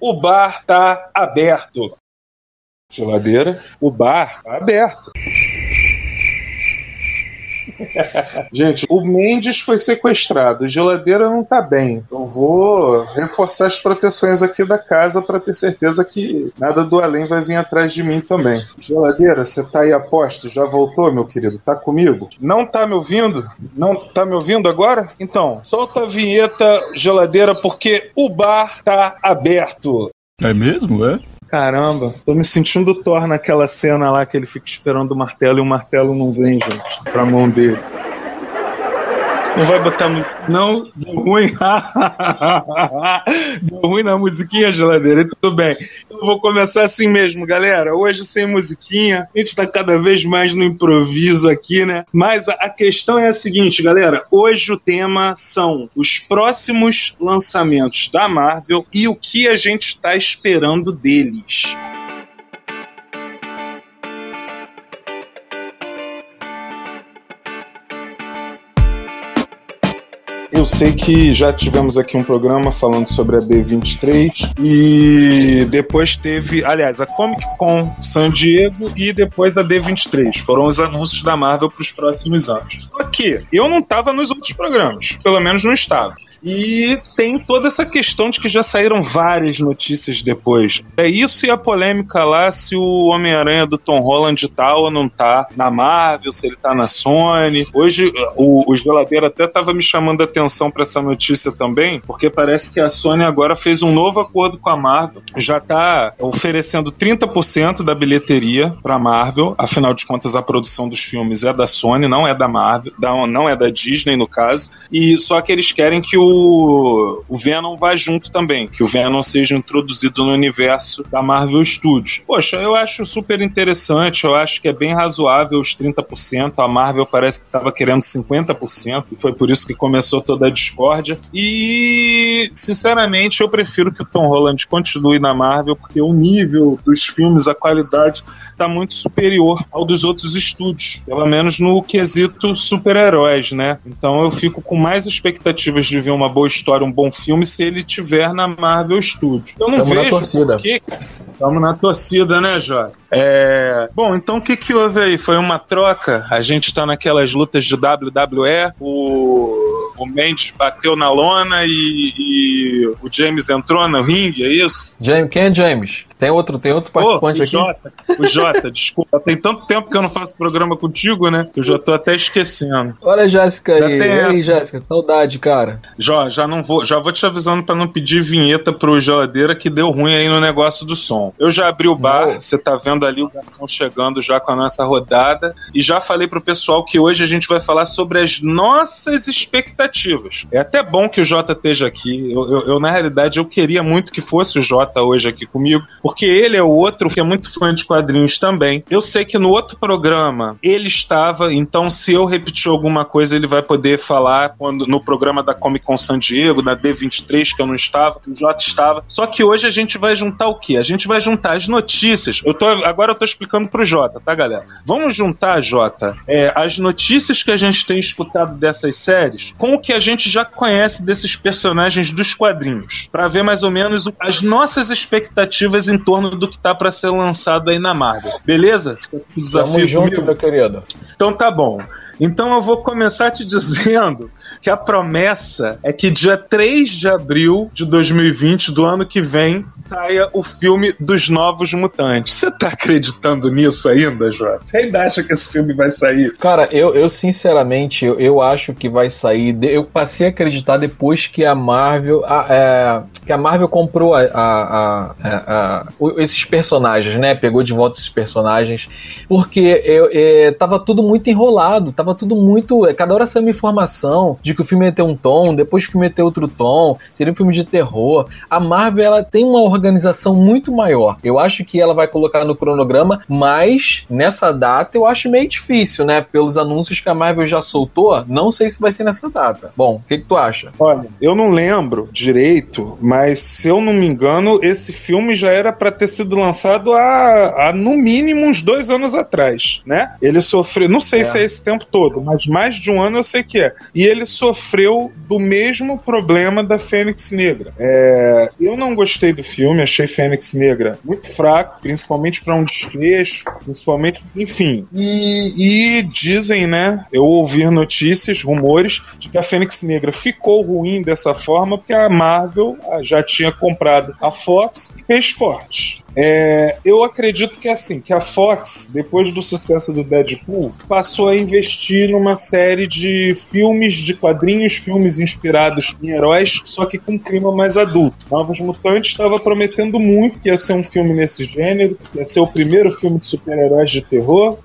o bar tá aberto. Geladeira, o bar tá aberto. Gente, o Mendes foi sequestrado, geladeira não tá bem. Eu vou reforçar as proteções aqui da casa para ter certeza que nada do além vai vir atrás de mim também. Geladeira, você tá aí a posto? Já voltou, meu querido? Tá comigo? Não tá me ouvindo? Não tá me ouvindo agora? Então, solta a vinheta, geladeira, porque o bar tá aberto. É mesmo, é? Caramba, tô me sentindo Thor naquela cena lá que ele fica esperando o martelo e o martelo não vem, gente, pra mão dele. Não vai botar música. Não, deu ruim. deu ruim na musiquinha, geladeira. Tudo bem. Eu vou começar assim mesmo, galera. Hoje sem musiquinha. A gente tá cada vez mais no improviso aqui, né? Mas a questão é a seguinte, galera. Hoje o tema são os próximos lançamentos da Marvel e o que a gente está esperando deles. Eu sei que já tivemos aqui um programa falando sobre a D23 e depois teve, aliás, a Comic Con San Diego e depois a D23. Foram os anúncios da Marvel para os próximos anos. Só que eu não estava nos outros programas, pelo menos não estava. E tem toda essa questão de que já saíram várias notícias depois. É isso e a polêmica lá se o Homem-Aranha do Tom Holland tá ou não tá na Marvel, se ele tá na Sony. Hoje o, o Geladeiro até tava me chamando a atenção para essa notícia também, porque parece que a Sony agora fez um novo acordo com a Marvel, já tá oferecendo 30% da bilheteria pra Marvel, afinal de contas a produção dos filmes é da Sony, não é da Marvel, não é da Disney no caso, e só que eles querem que o, o Venom vá junto também, que o Venom seja introduzido no universo da Marvel Studios. Poxa, eu acho super interessante, eu acho que é bem razoável os 30%, a Marvel parece que estava querendo 50%, e foi por isso que começou toda a discórdia. E, sinceramente, eu prefiro que o Tom Holland continue na Marvel, porque o nível dos filmes, a qualidade está muito superior ao dos outros estúdios, pelo menos no quesito super-heróis, né? Então eu fico com mais expectativas de ver uma boa história, um bom filme, se ele tiver na Marvel Studios. Eu não Tamo na vejo torcida. porque Estamos na torcida, né, Jota? É... Bom, então o que, que houve aí? Foi uma troca? A gente tá naquelas lutas de WWE, o, o Mendes bateu na lona e, e o James entrou no ringue, é isso? James, quem é James? Tem outro, tem outro participante o aqui? Jota, o Jota, desculpa. Tem tanto tempo que eu não faço programa contigo, né? Que eu já tô até esquecendo. Olha a Jéssica Já aí. tem E aí, essa. Jéssica, saudade, cara. Já, já não vou, já vou te avisando pra não pedir vinheta pro geladeira que deu ruim aí no negócio do som. Eu já abri o bar, você tá vendo ali o garçom chegando já com a nossa rodada e já falei pro pessoal que hoje a gente vai falar sobre as nossas expectativas. É até bom que o Jota esteja aqui. Eu, eu- eu, na realidade eu queria muito que fosse o Jota hoje aqui comigo, porque ele é o outro que é muito fã de quadrinhos também. Eu sei que no outro programa ele estava, então se eu repetir alguma coisa ele vai poder falar quando no programa da Comic Con San Diego, da D23 que eu não estava, que o Jota estava. Só que hoje a gente vai juntar o quê? A gente vai juntar as notícias. Eu tô agora eu tô explicando pro Jota, tá, galera? Vamos juntar, Jota, é, as notícias que a gente tem escutado dessas séries com o que a gente já conhece desses personagens dos quadrinhos, Pra ver mais ou menos as nossas expectativas em torno do que tá pra ser lançado aí na Marvel. Beleza? Esse desafio Tamo junto, comigo? meu querido. Então tá bom. Então eu vou começar te dizendo que a promessa é que dia 3 de abril de 2020, do ano que vem, saia o filme dos Novos Mutantes. Você tá acreditando nisso ainda, Jota? Você ainda acha que esse filme vai sair? Cara, eu, eu sinceramente, eu, eu acho que vai sair. Eu passei a acreditar depois que a Marvel. a- é, que a Marvel comprou a, a- a- esses personagens, né? Pegou de volta esses personagens. Porque eu, é, tava tudo muito enrolado, tava tudo muito. Cada hora saiu uma informação de que o filme ia ter um tom, depois que o filme ia ter outro tom, seria um filme de terror. A Marvel ela tem uma organização muito maior. Eu acho que ela vai colocar no cronograma, mas nessa data eu acho meio difícil, né? Pelos anúncios que a Marvel já soltou, não sei se vai ser nessa data. Bom, o que, que tu acha? Olha, eu não lembro direito, mas se eu não me engano, esse filme já era pra ter sido lançado há, há no mínimo uns dois anos atrás, né? Ele sofreu, não sei É. se é esse tempo todo, mas mais de um ano eu sei que é. E ele sofreu do mesmo problema da Fênix Negra. É, eu não gostei do filme, achei Fênix Negra muito fraco, principalmente para um desfecho, principalmente, enfim. E, e dizem, né? Eu ouvi notícias, rumores de que a Fênix Negra ficou ruim dessa forma porque a Marvel já tinha comprado a Fox e fez cortes. É, eu acredito que é assim, que a Fox, depois do sucesso do Deadpool, passou a investir numa série de filmes de quadrinhos, filmes inspirados em heróis, só que com clima mais adulto. Novos Mutantes estava prometendo muito que ia ser um filme nesse gênero, ia ser o primeiro filme de super-heróis de terror.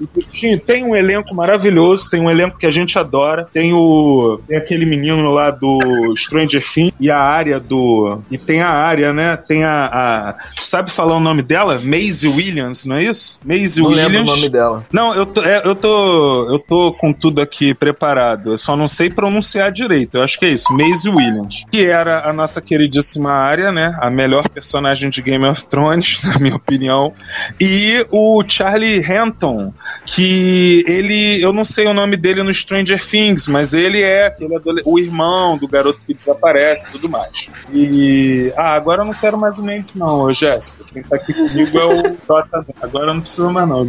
E tem um elenco maravilhoso, tem um elenco que a gente adora, tem o tem aquele menino lá do Stranger Things e a área do e tem a área, né? Tem a, a sabe falar o nome dela? Maisie Williams, não é isso? Maisie não Williams. lembro o nome dela. Não, eu tô, é, eu tô, eu tô com tudo aqui preparado. Eu só não sei pronunciar direito. Eu acho que é isso, Maisie Williams, que era a nossa queridíssima área, né? A melhor personagem de Game of Thrones, na minha opinião. E o Charlie Hampton, que ele, eu não sei o nome dele no Stranger Things, mas ele é aquele o irmão do garoto que desaparece, e tudo mais. E ah, agora eu não quero mais o nome não, Jéssica. Quem tá aqui comigo é o. Agora não precisa mais, não.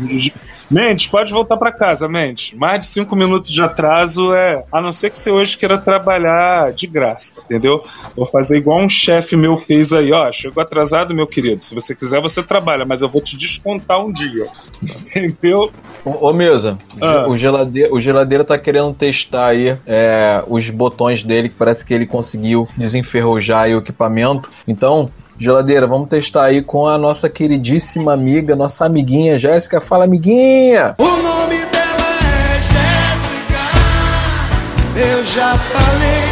Mendes, pode voltar para casa, Mendes. Mais de cinco minutos de atraso é. A não ser que você hoje queira trabalhar de graça, entendeu? Vou fazer igual um chefe meu fez aí, ó. Chegou atrasado, meu querido. Se você quiser, você trabalha, mas eu vou te descontar um dia. Entendeu? Ô, ô Mesa, ah. o, geladeira, o geladeira tá querendo testar aí é, os botões dele, que parece que ele conseguiu desenferrujar o equipamento. Então, Geladeira, vamos testar aí com a nossa queridíssima amiga, nossa amiguinha Jéssica. Fala, amiguinha! O nome Eu já falei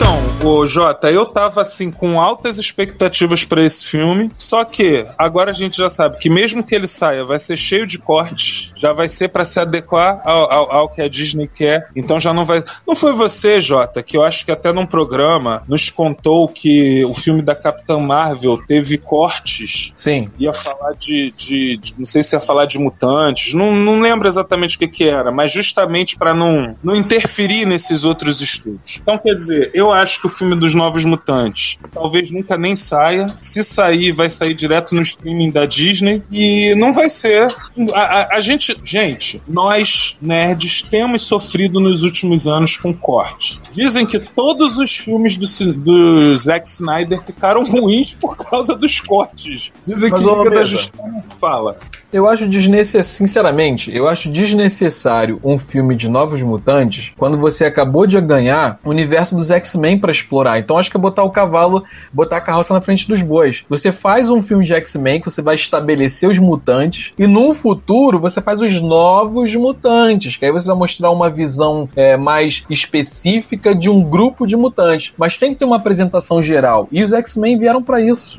Então, o Jota, eu tava assim com altas expectativas para esse filme, só que agora a gente já sabe que mesmo que ele saia, vai ser cheio de cortes, já vai ser para se adequar ao, ao, ao, que a Disney quer, então já não vai. Não foi você, Jota, que eu acho que até num programa nos contou que o filme da Capitã Marvel teve cortes. Sim. Ia falar de, de, de não sei se ia falar de mutantes, não, não lembro exatamente o que, que era, mas justamente para não, não interferir nesses outros estudos. Então, quer dizer, eu acho que o filme dos Novos Mutantes talvez nunca nem saia. Se sair, vai sair direto no streaming da Disney. E não vai ser. A, a, a gente, gente, nós nerds temos sofrido nos últimos anos com corte. Dizem que todos os filmes do, do Zack Snyder ficaram ruins por causa dos cortes. Dizem Mas que Liga da Justiça fala. Eu acho desnecessário, sinceramente, eu acho desnecessário um filme de Novos Mutantes quando você acabou de ganhar o universo dos X-Men para explorar. Então acho que é botar o cavalo, botar a carroça na frente dos bois. Você faz um filme de X-Men que você vai estabelecer os mutantes e no futuro você faz os novos mutantes, que aí você vai mostrar uma visão é, mais específica de um grupo de mutantes. Mas tem que ter uma apresentação geral. E os X-Men vieram para isso.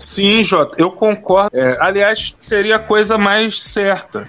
Sim, Jota, eu concordo. É, aliás, seria coisa coisa mais certa.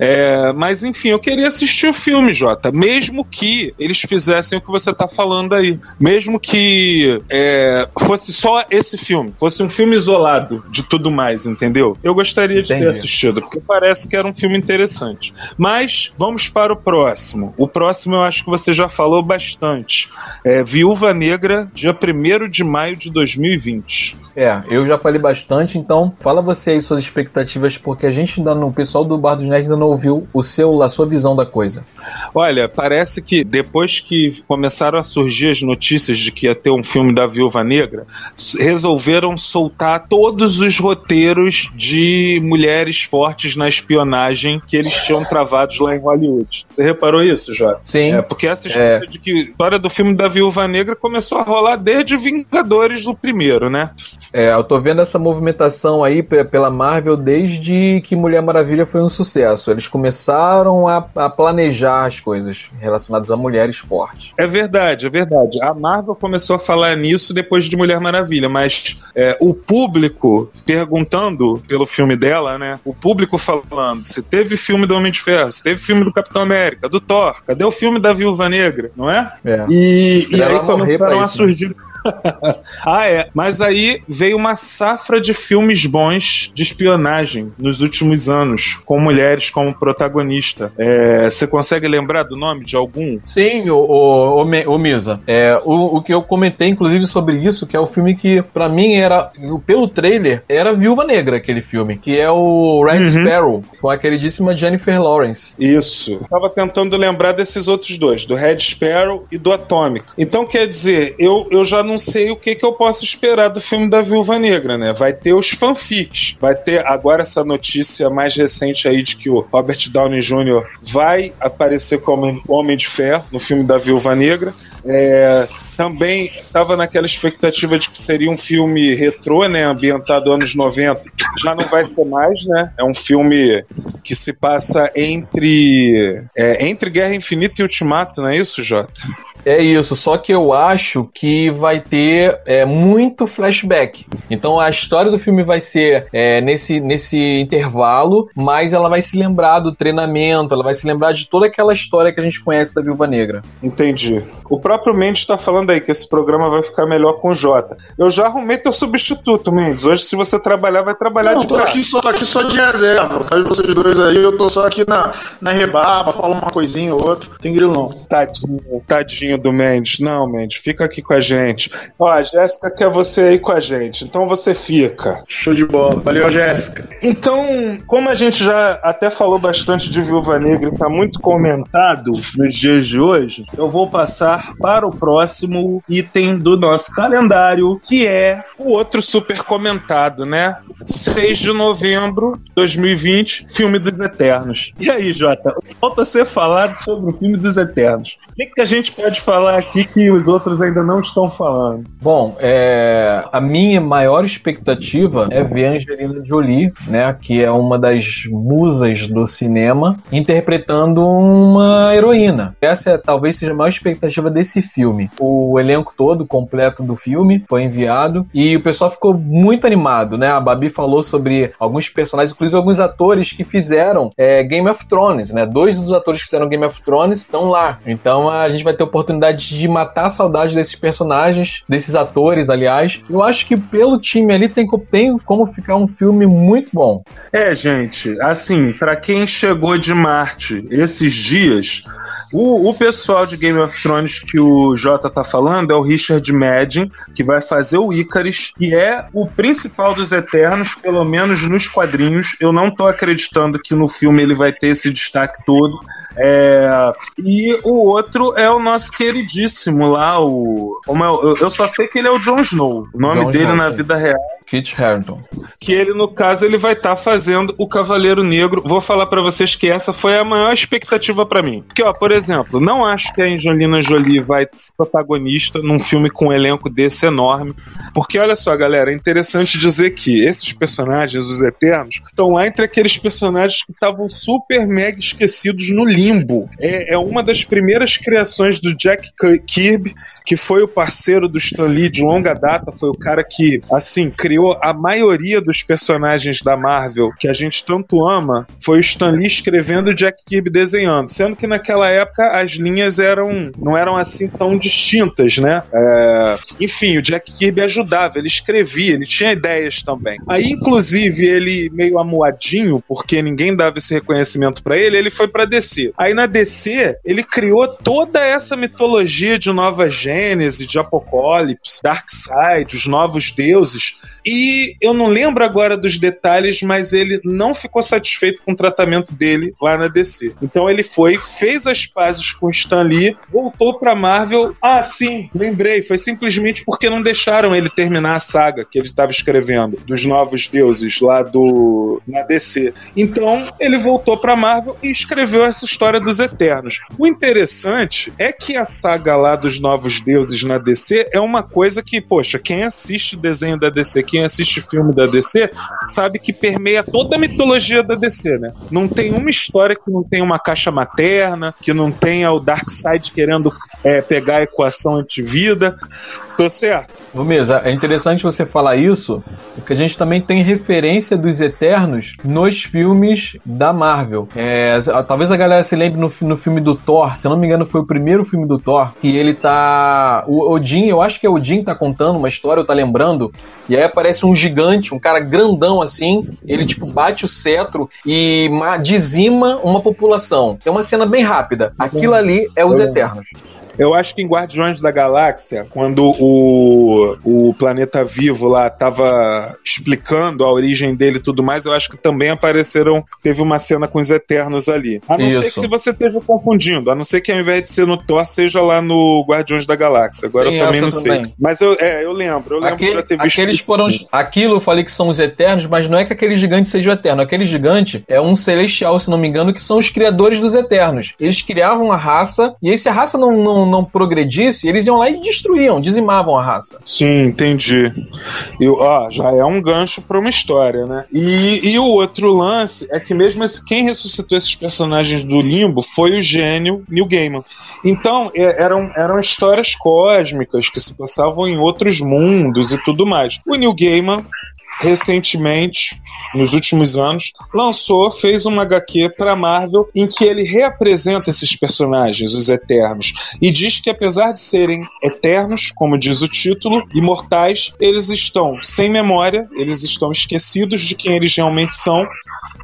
É, mas enfim, eu queria assistir o filme, Jota. Mesmo que eles fizessem o que você tá falando aí. Mesmo que é, fosse só esse filme, fosse um filme isolado de tudo mais, entendeu? Eu gostaria de Entendi. ter assistido, porque parece que era um filme interessante. Mas vamos para o próximo. O próximo eu acho que você já falou bastante. É Viúva Negra, dia 1 de maio de 2020. É, eu já falei bastante, então fala você aí suas expectativas, porque a gente ainda no pessoal do Bar dos Nerds ainda não ouviu o seu, a sua visão da coisa. Olha, parece que depois que começaram a surgir as notícias de que ia ter um filme da Viúva Negra, resolveram soltar todos os roteiros de mulheres fortes na espionagem que eles tinham travados lá em Hollywood. Você reparou isso, já? Sim. É, porque essa história é. de que história do filme da Viúva Negra começou a rolar desde Vingadores do primeiro, né? É, eu tô vendo essa movimentação aí pela Marvel desde que Mulher Maravilha foi um sucesso. Eles começaram a, a planejar as coisas relacionadas a mulheres fortes. É verdade, é verdade. A Marvel começou a falar nisso depois de Mulher Maravilha, mas é, o público perguntando pelo filme dela, né? O público falando se teve filme do Homem de Ferro, se teve filme do Capitão América, do Thor, cadê o filme da Viúva Negra, não é? é. E, e aí começaram a surgir. ah, é. Mas aí veio uma safra de filmes bons de espionagem nos últimos anos, com mulheres como protagonista. É, você consegue lembrar do nome de algum? Sim, o, o, o, o Misa. É, o, o que eu comentei, inclusive, sobre isso, que é o filme que, para mim, era, pelo trailer, era Viúva Negra, aquele filme, que é o Red uhum. Sparrow, com a queridíssima Jennifer Lawrence. Isso. Eu tava tentando lembrar desses outros dois, do Red Sparrow e do Atômico. Então, quer dizer, eu, eu já não sei o que, que eu posso esperar do filme da Viúva Negra, né? Vai ter os fanfics, vai ter agora essa notícia mais recente aí de que o Robert Downey Jr. vai aparecer como Homem de Ferro no filme da Viúva Negra. É, também estava naquela expectativa de que seria um filme retrô, né, ambientado anos 90. Já não vai ser mais, né? É um filme que se passa entre é, entre Guerra Infinita e Ultimato, não é isso, Jota? É isso, só que eu acho que vai ter é, muito flashback. Então a história do filme vai ser é, nesse, nesse intervalo, mas ela vai se lembrar do treinamento, ela vai se lembrar de toda aquela história que a gente conhece da Viúva Negra. Entendi. O próprio Mendes está falando aí que esse programa vai ficar melhor com o Jota. Eu já arrumei teu substituto, Mendes. Hoje, se você trabalhar, vai trabalhar Não, de tô aqui só, tô aqui só de reserva. Faz vocês dois aí, eu tô só aqui na, na rebaba, falo uma coisinha ou outra. Tem grilo não. Tadinho, tadinho do Mendes. Não, Mendes, fica aqui com a gente. Ó, a Jéssica quer você aí com a gente, então você fica. Show de bola. Valeu, Jéssica. Então, como a gente já até falou bastante de Viúva Negra e tá muito comentado nos dias de hoje, eu vou passar para o próximo item do nosso calendário, que é o outro super comentado, né? 6 de novembro de 2020, filme dos Eternos. E aí, Jota, falta ser falado sobre o filme dos Eternos. O que, que a gente pode falar aqui que os outros ainda não estão falando? Bom, é, a minha maior expectativa é ver Angelina Jolie, né, que é uma das musas do cinema, interpretando uma heroína. Essa é, talvez seja a maior expectativa desse filme. O elenco todo completo do filme foi enviado e o pessoal ficou muito animado, né? A Babi falou sobre alguns personagens, inclusive alguns atores que fizeram é, Game of Thrones, né? Dois dos atores que fizeram Game of Thrones estão lá. Então a gente vai ter oportunidade oportunidade de matar a saudade desses personagens, desses atores, aliás. Eu acho que pelo time ali tem, tem como ficar um filme muito bom. É, gente, assim, para quem chegou de Marte esses dias, o, o pessoal de Game of Thrones que o Jota tá falando é o Richard Madden, que vai fazer o Icarus, e é o principal dos Eternos, pelo menos nos quadrinhos. Eu não tô acreditando que no filme ele vai ter esse destaque todo. É, e o outro é o nosso queridíssimo lá, o. É eu só sei que ele é o Jon Snow. O nome John dele Snow, na vida real Kit Harington. Que ele, no caso, ele vai estar tá fazendo o Cavaleiro Negro. Vou falar para vocês que essa foi a maior expectativa para mim. Porque, ó, por exemplo, não acho que a Angelina Jolie vai ser protagonista num filme com um elenco desse enorme. Porque, olha só, galera, é interessante dizer que esses personagens, os Eternos, estão lá entre aqueles personagens que estavam super mega esquecidos no limbo. É, é uma das primeiras criações do Jack Kirby, que foi o parceiro do Stan Lee de longa data, foi o cara que, assim, criou a maioria dos personagens da Marvel que a gente tanto ama foi o Stan Lee escrevendo e Jack Kirby desenhando, sendo que naquela época as linhas eram não eram assim tão distintas, né? É... Enfim, o Jack Kirby ajudava, ele escrevia, ele tinha ideias também. Aí, inclusive, ele meio amuadinho, porque ninguém dava esse reconhecimento para ele, ele foi para DC. Aí na DC, ele criou toda essa mitologia de Nova Gênese, de Apocalipse, Darkseid, os novos deuses, e eu não lembro agora dos detalhes, mas ele não ficou satisfeito com o tratamento dele lá na DC. Então ele foi, fez as pazes com o Stan Lee, voltou pra Marvel. Ah, sim, lembrei. Foi simplesmente porque não deixaram ele terminar a saga que ele estava escrevendo dos novos deuses lá do na DC. Então ele voltou pra Marvel e escreveu essa história dos Eternos. O interessante é que a saga lá dos novos deuses na DC é uma coisa que, poxa, quem assiste o desenho da DC, quem assiste filme da DC sabe que permeia toda a mitologia da DC, né? Não tem uma história que não tenha uma caixa materna, que não tenha o Darkseid querendo é, pegar a equação antivida. Tô certo. Mesa, é interessante você falar isso, porque a gente também tem referência dos Eternos nos filmes da Marvel. É, talvez a galera se lembre no, no filme do Thor, se eu não me engano foi o primeiro filme do Thor, que ele tá... O Odin, eu acho que é o Odin tá contando uma história, ou tá lembrando, e aí aparece um gigante, um cara grandão assim, ele tipo bate o cetro e dizima uma população. É uma cena bem rápida. Aquilo ali é os Eternos. Eu acho que em Guardiões da Galáxia, quando o, o planeta vivo lá tava explicando a origem dele e tudo mais, eu acho que também apareceram. Teve uma cena com os Eternos ali. A não Isso. ser que se você esteja confundindo, a não ser que ao invés de ser no Thor, seja lá no Guardiões da Galáxia. Agora Sim, eu também não também. sei. Mas eu, é, eu lembro, eu lembro Aquele, de já ter visto. Aqueles foram. Aquilo eu falei que são os Eternos, mas não é que aquele gigante seja o Eterno. Aquele gigante é um celestial, se não me engano, que são os criadores dos Eternos. Eles criavam a raça, e aí se a raça não, não não, progredisse, eles iam lá e destruíam, dizimavam a raça. Sim, entendi. E, ó, já é um gancho para uma história, né? E, e o outro lance é que mesmo esse, quem ressuscitou esses personagens do limbo foi o gênio Neil Gaiman. Então, é, eram, eram histórias cósmicas que se passavam em outros mundos e tudo mais. O Neil Gaiman recentemente, nos últimos anos, lançou, fez uma HQ para Marvel em que ele reapresenta esses personagens, os Eternos, e diz que apesar de serem eternos, como diz o título, imortais, eles estão sem memória, eles estão esquecidos de quem eles realmente são,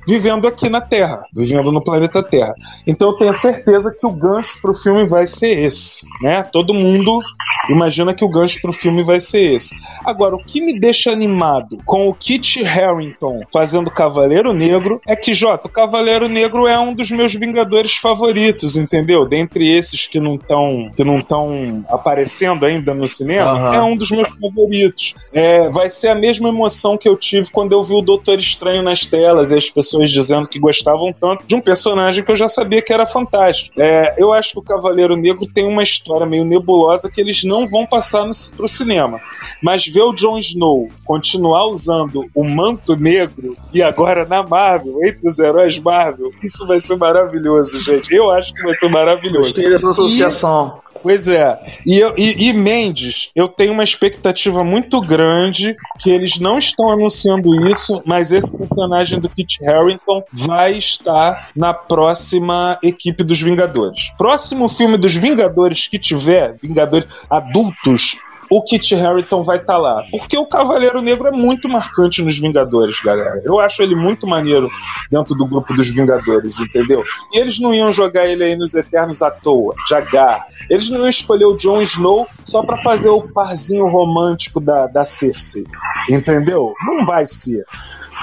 vivendo aqui na Terra, vivendo no planeta Terra. Então eu tenho certeza que o gancho para o filme vai ser esse, né? Todo mundo imagina que o gancho para o filme vai ser esse. Agora, o que me deixa animado com o Kit Harington fazendo Cavaleiro Negro é que, Jota, o Cavaleiro Negro é um dos meus Vingadores favoritos, entendeu? Dentre esses que não estão que não estão aparecendo ainda no cinema, uhum. é um dos meus favoritos. É, vai ser a mesma emoção que eu tive quando eu vi o Doutor Estranho nas telas e as pessoas dizendo que gostavam tanto de um personagem que eu já sabia que era fantástico. É, eu acho que o Cavaleiro Negro tem uma história meio nebulosa que eles não vão passar no, pro cinema. Mas ver o Jon Snow continuar usando o manto negro e agora na Marvel, entre os heróis Marvel, isso vai ser maravilhoso, gente. Eu acho que vai ser maravilhoso. Gostei dessa associação. E... Pois é. E, eu, e, e, Mendes, eu tenho uma expectativa muito grande que eles não estão anunciando isso, mas esse personagem do Kit Harington vai estar na próxima equipe dos Vingadores. Próximo filme dos Vingadores que tiver, Vingadores adultos, o Kit Harington vai estar tá lá. Porque o Cavaleiro Negro é muito marcante nos Vingadores, galera. Eu acho ele muito maneiro dentro do grupo dos Vingadores, entendeu? E eles não iam jogar ele aí nos Eternos à toa, de agarra. Eles não iam escolher o Jon Snow só para fazer o parzinho romântico da, da Cersei, entendeu? Não vai ser.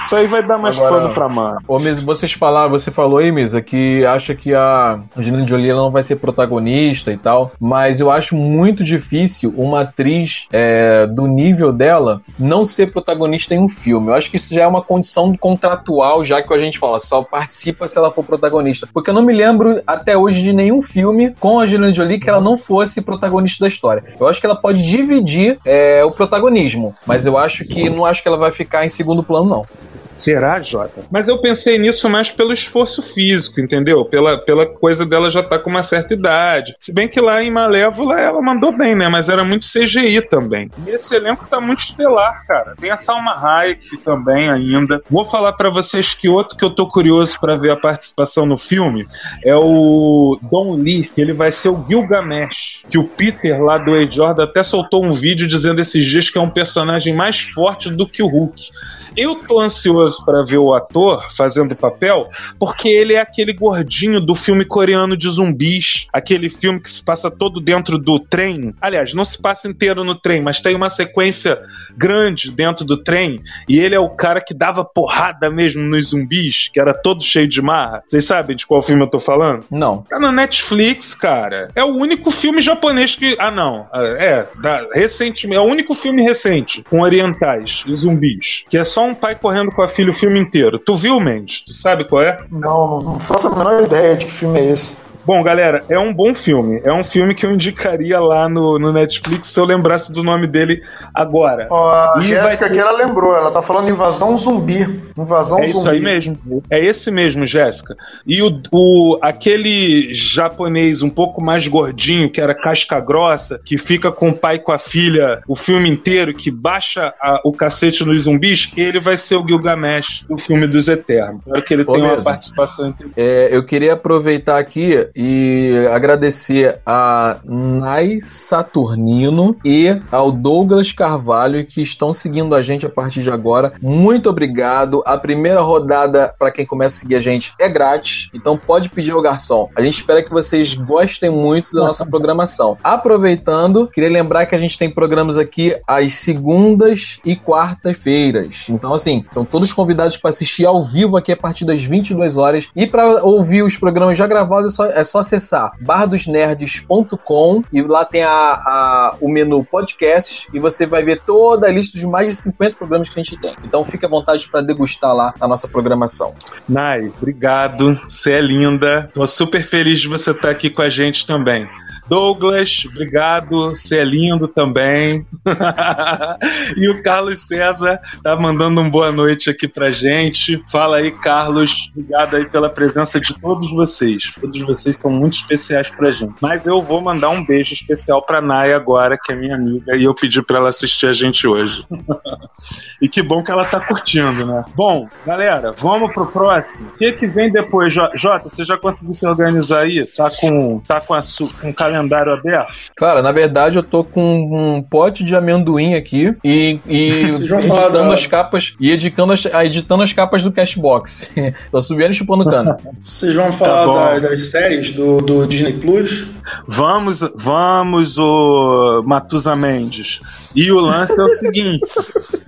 Isso aí vai dar mais Agora, pano pra mano. Ô, mesmo vocês falaram, você falou aí, Misa, que acha que a Angelina Jolie não vai ser protagonista e tal, mas eu acho muito difícil uma atriz é, do nível dela não ser protagonista em um filme. Eu acho que isso já é uma condição contratual, já que a gente fala, só participa se ela for protagonista. Porque eu não me lembro até hoje de nenhum filme com a Angelina Jolie que ela não fosse protagonista da história. Eu acho que ela pode dividir é, o protagonismo, mas eu acho que não acho que ela vai ficar em segundo plano, não. Será, Jota? Mas eu pensei nisso mais pelo esforço físico, entendeu? Pela, pela coisa dela já tá com uma certa idade. Se bem que lá em Malévola ela mandou bem, né? Mas era muito CGI também. E esse elenco tá muito estelar, cara. Tem a Salma Hayek também ainda. Vou falar para vocês que outro que eu tô curioso para ver a participação no filme é o Don Lee, que ele vai ser o Gilgamesh. Que o Peter lá do Age Jordan até soltou um vídeo dizendo esses dias que é um personagem mais forte do que o Hulk. Eu tô ansioso para ver o ator fazendo o papel, porque ele é aquele gordinho do filme coreano de zumbis, aquele filme que se passa todo dentro do trem. Aliás, não se passa inteiro no trem, mas tem uma sequência grande dentro do trem, e ele é o cara que dava porrada mesmo nos zumbis, que era todo cheio de marra. Vocês sabem de qual filme eu tô falando? Não. Tá na Netflix, cara. É o único filme japonês que. Ah, não. É, da... recentemente. É o único filme recente com orientais e zumbis. Que é só só um pai correndo com a filha o filme inteiro. Tu viu, Mendes? Tu sabe qual é? Não, não faço a menor ideia de que filme é esse. Bom, galera, é um bom filme. É um filme que eu indicaria lá no, no Netflix se eu lembrasse do nome dele agora. Ó, a Jéssica ter... que ela lembrou, ela tá falando invasão zumbi. Invasão é zumbi. isso aí mesmo. É esse mesmo, Jéssica. E o, o, aquele japonês um pouco mais gordinho, que era casca grossa, que fica com o pai e com a filha o filme inteiro, que baixa a, o cacete nos zumbis, ele vai ser o Gilgamesh do filme dos Eternos. Espero que ele Pô, tenha mesmo. uma participação. É, eu queria aproveitar aqui e agradecer a Nai Saturnino e ao Douglas Carvalho que estão seguindo a gente a partir de agora. Muito obrigado. A primeira rodada, para quem começa a seguir a gente, é grátis, então pode pedir ao garçom. A gente espera que vocês gostem muito da nossa programação. Aproveitando, queria lembrar que a gente tem programas aqui às segundas e quartas-feiras. Então, assim, são todos convidados para assistir ao vivo aqui a partir das 22 horas. E para ouvir os programas já gravados, é só, é só acessar bardosnerds.com e lá tem a, a, o menu podcast e você vai ver toda a lista de mais de 50 programas que a gente tem. Então fique à vontade para degustar lá a nossa programação. Nai, obrigado. Você é linda. Tô super feliz de você estar aqui com a gente também. Douglas, obrigado, você é lindo também. e o Carlos César tá mandando um boa noite aqui pra gente. Fala aí, Carlos. Obrigado aí pela presença de todos vocês. Todos vocês são muito especiais pra gente. Mas eu vou mandar um beijo especial pra Naya agora, que é minha amiga, e eu pedi pra ela assistir a gente hoje. e que bom que ela tá curtindo, né? Bom, galera, vamos pro próximo. O que que vem depois, Jota? Você já conseguiu se organizar aí? Tá com, tá com, a, com o calendário calendário aberto? Cara, na verdade eu tô com um pote de amendoim aqui e, e editando as capas e editando as, editando as capas do Cashbox. tô subindo e chupando cana. Vocês vão falar tá da, das séries do, do Disney Plus? Vamos, vamos, o Matusa Mendes. E o lance é o seguinte: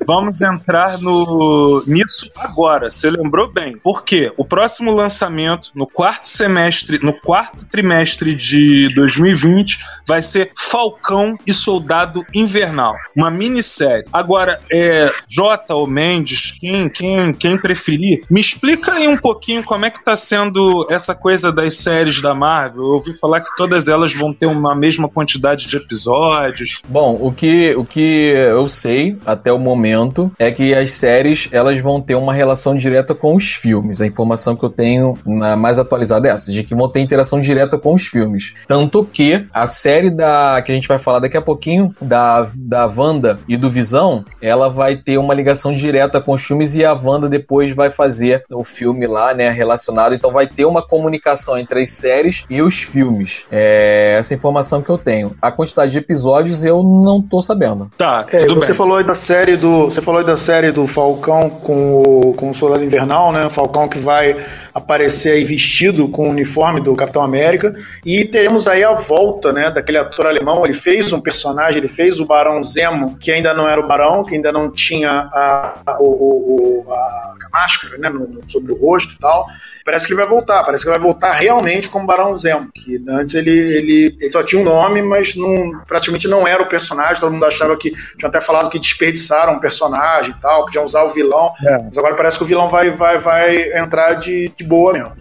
vamos entrar no nisso agora. Você lembrou bem? Porque o próximo lançamento no quarto semestre, no quarto trimestre de 2020, vai ser Falcão e Soldado Invernal, uma minissérie. Agora, é J ou Mendes, quem, quem, quem preferir, me explica aí um pouquinho como é que tá sendo essa coisa das séries da Marvel. Eu ouvi falar que todas elas vão ter uma mesma quantidade de episódios. Bom, o que o que eu sei até o momento é que as séries elas vão ter uma relação direta com os filmes. A informação que eu tenho na mais atualizada é essa, de que vão ter interação direta com os filmes. Tanto que a série da que a gente vai falar daqui a pouquinho da da Wanda e do Visão, ela vai ter uma ligação direta com os filmes e a Wanda depois vai fazer o filme lá, né, relacionado. Então vai ter uma comunicação entre as séries e os filmes. É essa informação que eu tenho. A quantidade de episódios eu não tô sabendo. Tá, é, você bem. falou aí da série do, você falou da série do Falcão com o, com o Soldado Invernal, né? O Falcão que vai aparecer aí vestido com o uniforme do Capitão América. E teremos aí a volta, né, daquele ator alemão, ele fez um personagem, ele fez o Barão Zemo, que ainda não era o Barão, que ainda não tinha a, a, a, a máscara, né, no, sobre o rosto e tal, parece que ele vai voltar, parece que ele vai voltar realmente como Barão Zemo, que antes ele, ele, ele só tinha um nome, mas não, praticamente não era o personagem, todo mundo achava que, tinha até falado que desperdiçaram o personagem e tal, podiam usar o vilão, é. mas agora parece que o vilão vai, vai, vai entrar de, de boa mesmo.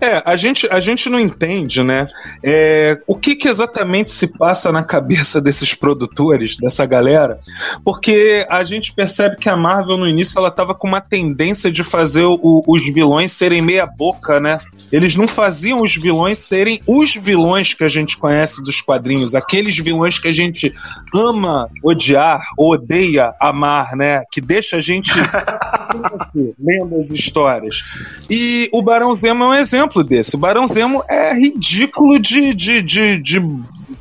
É, a gente, a gente não entende, né? É, o que, que exatamente se passa na cabeça desses produtores, dessa galera, porque a gente percebe que a Marvel no início ela tava com uma tendência de fazer o, os vilões serem meia boca, né? Eles não faziam os vilões serem os vilões que a gente conhece dos quadrinhos, aqueles vilões que a gente ama odiar, odeia amar, né? Que deixa a gente lendo as histórias. E o Barão Zemo é um exemplo desse. O Barão Zemo é ridículo de, de, de, de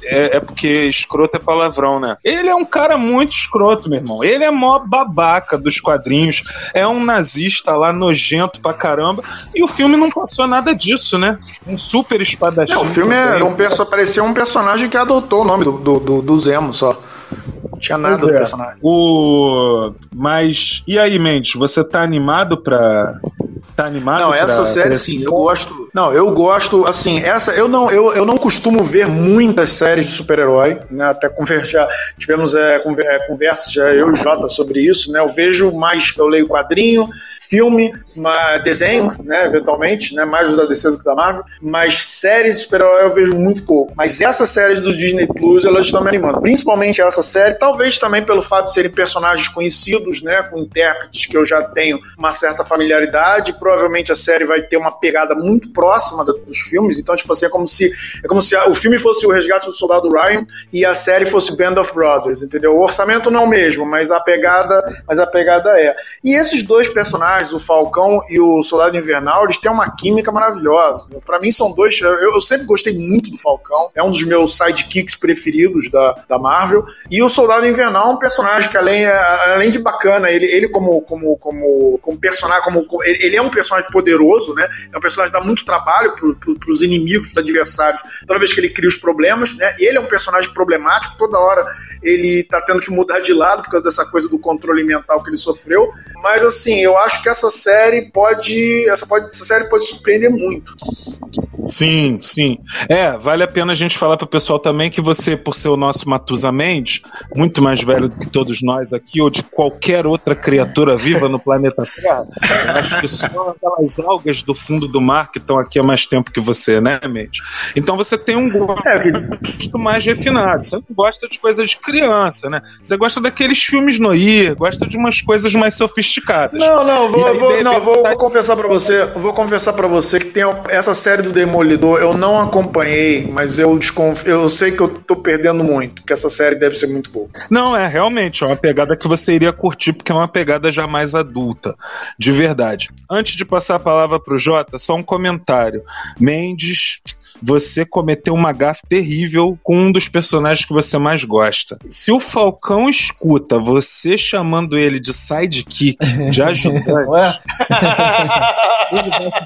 é, é, porque escroto é palavrão, né? Ele é um cara muito escroto, meu irmão. Ele é mó babaca dos quadrinhos. É um nazista lá nojento pra caramba. E o filme não passou nada disso, né? Um super espadachim. Não, o filme era um, parecia um personagem que adotou o nome do, do, do, do Zemo só tinha nada pois do é. personagem. O... Mas, e aí, Mendes, você tá animado pra. Tá animado Não, essa pra... série sim, eu gosto. Não, eu gosto, assim, essa. Eu não, eu, eu não costumo ver muitas séries de super-herói, né? Até conversar, tivemos é, é, conversas já eu e o Jota sobre isso, né? Eu vejo mais, eu leio quadrinho, filme, uma, desenho, né, eventualmente, né, mais da DC do que da Marvel, mas séries de super-herói eu vejo muito pouco. Mas essas séries do Disney Plus, elas estão me animando. Principalmente essa série, talvez também pelo fato de serem personagens conhecidos, né, com intérpretes que eu já tenho uma certa familiaridade. Provavelmente a série vai ter uma pegada muito próxima dos filmes, então, tipo assim, é como se, é como se o filme fosse o Resgate do Soldado Ryan e a série fosse Band of Brothers, entendeu? O orçamento não é o mesmo, mas a pegada, mas a pegada é. E esses dois personagens, o Falcão e o Soldado Invernal, eles têm uma química maravilhosa. Para mim são dois, eu, eu, sempre gostei muito do Falcão, é um dos meus sidekicks preferidos da, da Marvel. E o Soldado Invernal é um personagem que além, além de bacana, ele, ele como, como, como, como personagem, como, ele é um personagem poderoso, né? É um personagem que dá muito trabalho pro, pro, pros inimigos, pros adversários, toda vez que ele cria os problemas, né? Ele é um personagem problemático, toda hora ele tá tendo que mudar de lado por causa dessa coisa do controle mental que ele sofreu. Mas assim, eu acho que essa série pode. Essa, pode, essa série pode surpreender muito. Sim, sim. É, vale a pena a gente falar pro pessoal também que você, por ser o nosso Matusa Mendes, muito mais velho do que todos nós aqui, ou de qualquer outra criatura viva no planeta Terra, acho que só aquelas algas do fundo do mar que estão aqui há mais tempo que você, né, Mendes? Então você tem um gosto é, mais refinado. Você não gosta de coisas de criança, né? Você gosta daqueles filmes noir, gosta de umas coisas mais sofisticadas. Não, não, vou, aí, vou, não, vou, vou confessar para você, vou confessar para você que tem essa série do Demolidor, eu não acompanhei, mas eu eu sei que eu tô perdendo muito, que essa série deve ser muito boa. Não, é realmente é uma pegada que você iria curtir porque é uma pegada já mais adulta, de verdade. Antes de passar a palavra pro Jota, só um comentário. Mendes você cometeu uma gafe terrível com um dos personagens que você mais gosta. Se o Falcão escuta você chamando ele de sidekick, de ajudante.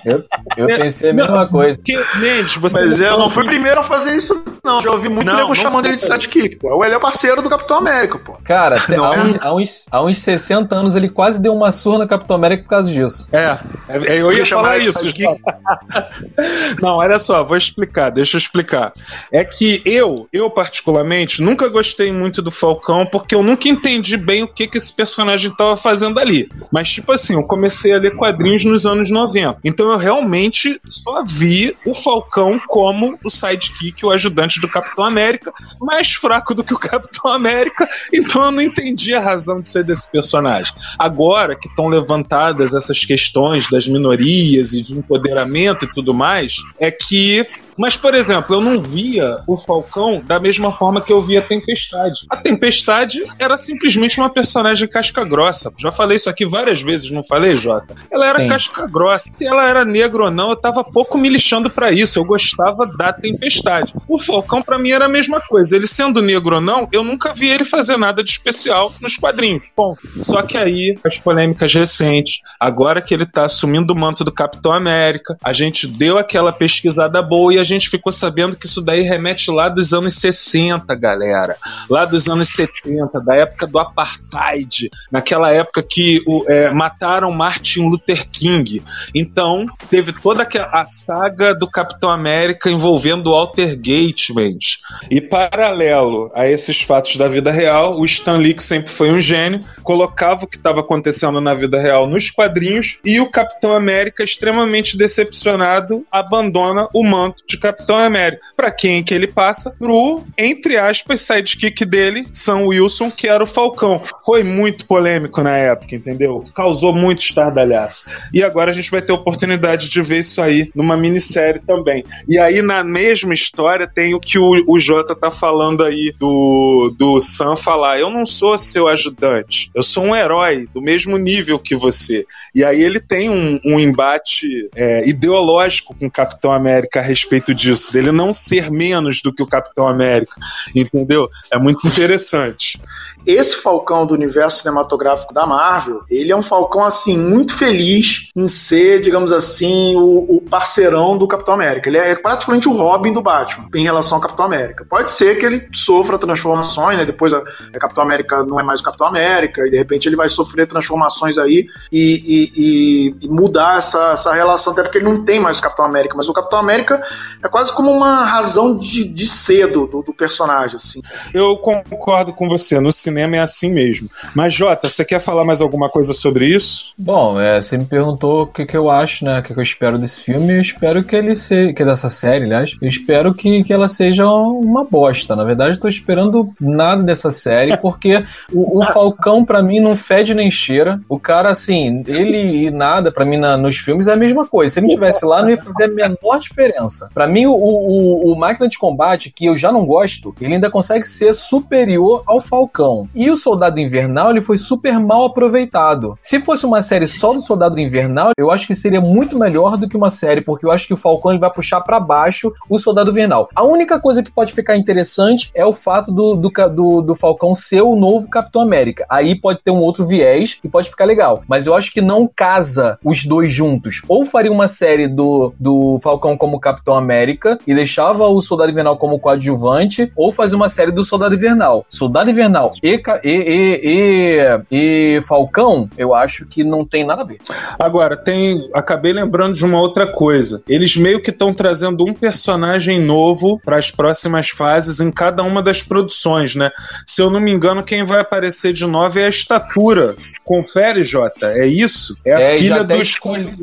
eu, eu pensei a mesma não, coisa. Porque, Mendes, você Mas eu não fui o primeiro a fazer isso, não. Já ouvi muito nego chamando ele de sidekick, pô. Ele é parceiro do Capitão América, pô. Cara, há, um, há, uns, há uns 60 anos ele quase deu uma surra no Capitão América por causa disso. É, é eu ia falar isso. não, olha só, vou explicar explicar, deixa eu explicar. É que eu, eu particularmente, nunca gostei muito do Falcão porque eu nunca entendi bem o que, que esse personagem estava fazendo ali. Mas, tipo assim, eu comecei a ler quadrinhos nos anos 90. Então eu realmente só vi o Falcão como o sidekick, o ajudante do Capitão América, mais fraco do que o Capitão América. Então eu não entendi a razão de ser desse personagem. Agora que estão levantadas essas questões das minorias e de empoderamento e tudo mais, é que mas, por exemplo, eu não via o Falcão da mesma forma que eu via a Tempestade. A Tempestade era simplesmente uma personagem casca grossa. Já falei isso aqui várias vezes, não falei, Jota? Ela era Sim. casca grossa. Se ela era negra ou não, eu tava pouco me lixando para isso. Eu gostava da Tempestade. O Falcão, para mim, era a mesma coisa. Ele sendo negro ou não, eu nunca vi ele fazer nada de especial nos quadrinhos. Bom, só que aí, as polêmicas recentes, agora que ele tá assumindo o manto do Capitão América, a gente deu aquela pesquisada boa e a gente ficou sabendo que isso daí remete lá dos anos 60, galera. Lá dos anos 70, da época do apartheid, naquela época que o, é, mataram Martin Luther King. Então, teve toda a saga do Capitão América envolvendo o Walter Gateman. E paralelo a esses fatos da vida real, o Stan Lee, que sempre foi um gênio, colocava o que estava acontecendo na vida real nos quadrinhos e o Capitão América, extremamente decepcionado, abandona o manto de Capitão América. Para quem que ele passa? Pro, entre aspas, sidekick dele, Sam Wilson, que era o Falcão. Foi muito polêmico na época, entendeu? Causou muito estardalhaço. E agora a gente vai ter oportunidade de ver isso aí numa minissérie também. E aí, na mesma história, tem o que o, o Jota tá falando aí do, do Sam falar: Eu não sou seu ajudante, eu sou um herói do mesmo nível que você. E aí ele tem um, um embate é, ideológico com o Capitão América a respeito disso, dele não ser menos do que o Capitão América, entendeu? É muito interessante. Esse Falcão do universo cinematográfico da Marvel, ele é um Falcão assim muito feliz em ser, digamos assim, o, o parceirão do Capitão América. Ele é praticamente o Robin do Batman em relação ao Capitão América. Pode ser que ele sofra transformações, né? Depois a, a Capitão América não é mais o Capitão América e de repente ele vai sofrer transformações aí e, e, e, mudar essa, essa relação, até porque ele não tem mais o Capitão América, mas o Capitão América é quase como uma razão de, de ser do, do, do personagem, assim. Eu concordo com você, no cinema é assim mesmo. Mas, Jota, você quer falar mais alguma coisa sobre isso? Bom, é, você me perguntou o que, que eu acho, né? O que, que eu espero desse filme. Eu espero que ele seja. Que dessa série, aliás. Eu espero que, que ela seja uma bosta. Na verdade, eu tô esperando nada dessa série, porque o, o Falcão, para mim, não fede nem cheira. O cara, assim, ele e nada, para mim, na, nos filmes é a mesma coisa. Se ele estivesse lá, não ia fazer a menor diferença. Para mim, o, o, o Máquina de Combate, que eu já não gosto, ele ainda consegue ser superior ao Falcão. E o Soldado Invernal, ele foi super mal aproveitado. Se fosse uma série só do Soldado Invernal, eu acho que seria muito melhor do que uma série, porque eu acho que o Falcão ele vai puxar para baixo o Soldado Invernal. A única coisa que pode ficar interessante é o fato do, do, do, do Falcão ser o novo Capitão América. Aí pode ter um outro viés e pode ficar legal. Mas eu acho que não casa os dois juntos. Ou faria uma série do, do Falcão como Capitão América e deixava o Soldado Invernal como coadjuvante, ou fazer uma série do Soldado Invernal. Soldado Invernal e, e, e, e, Falcão, eu acho que não tem nada a ver. Agora, tem. Acabei lembrando de uma outra coisa. Eles meio que estão trazendo um personagem novo para as próximas fases em cada uma das produções, né? Se eu não me engano, quem vai aparecer de novo é a estatura. Confere, Jota. É isso? É a é, filha do escolhe...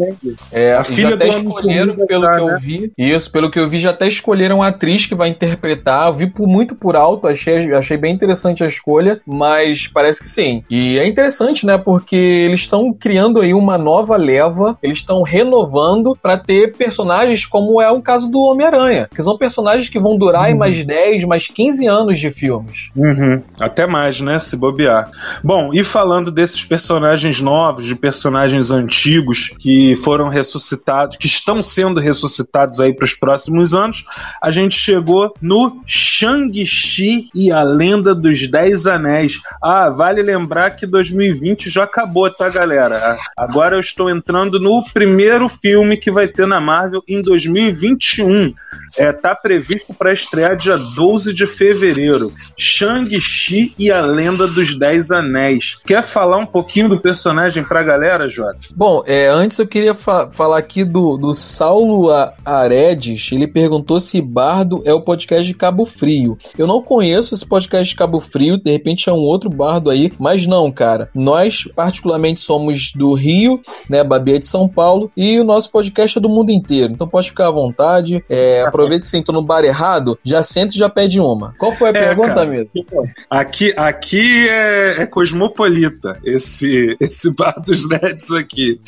É, a filha do escolheram, pelo que eu né? vi. Isso, pelo que eu vi, já até escolheram a atriz que vai interpretar. Eu vi por, muito por alto, achei, achei bem interessante a escolha, mas parece que sim. E é interessante, né? Porque eles estão criando aí uma nova leva, eles estão renovando para ter personagens como é o caso do Homem-Aranha, que são personagens que vão durar uhum. mais 10, mais 15 anos de filmes. Uhum. Até mais, né? Se bobear. Bom, e falando desses personagens novos, de personagens antigos que foram ressuscitados, que estão sendo ressuscitados aí para os próximos anos, a gente chegou no Shang-Chi e a Lenda dos Dez Anéis. Ah, vale lembrar que 2020 já acabou, tá, galera? Agora eu estou entrando no primeiro filme que vai ter na Marvel em 2021. É, tá previsto para estrear dia 12 de fevereiro. Shang-Chi e a Lenda dos Dez Anéis. Quer falar um pouquinho do personagem pra galera, Jota? Bom, é, antes eu queria fa falar aqui do, do Saulo Aredes. Ele perguntou se Bardo é o podcast de Cabo Frio. Eu não conheço esse podcast de Cabo Frio, de repente é um outro bardo aí, mas não, cara. Nós, particularmente, somos do Rio, né? Babia de São Paulo, e o nosso podcast é do mundo inteiro. Então pode ficar à vontade. É, aproveita se sentou no bar errado, já senta e já pede uma. Qual foi a é, pergunta, cara, mesmo? Aqui, aqui é, é, cosmopolita, esse, esse bar dos nerds aqui.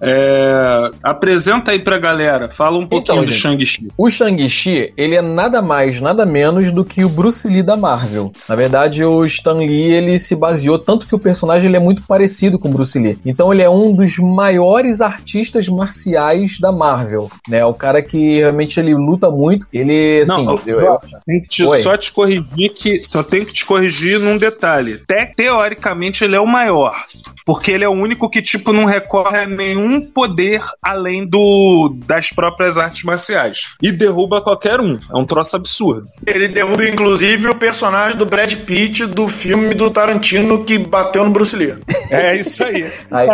É, apresenta aí pra galera, fala um pouquinho então, do Shang-Chi. O Shang-Chi, ele é nada mais, nada menos do que o Bruce Lee da Marvel. Na verdade, o Stan Lee, ele se baseou, tanto que o personagem ele é muito parecido com o Bruce Lee. Então ele é um dos maiores artistas marciais da Marvel, né? O cara que realmente ele luta muito. Ele, assim, Não, eu, eu, tem que te, só te corrigir que só tem que te corrigir num detalhe. Te, teoricamente ele é o maior, porque ele é o único que tipo não recorre a nenhum poder além do das próprias artes marciais e derruba qualquer um. É um troço absurdo. Ele derruba inclusive o personagem do Brad Pitt do filme do Tarantino que bateu no Bruce Lee. É isso aí. aí,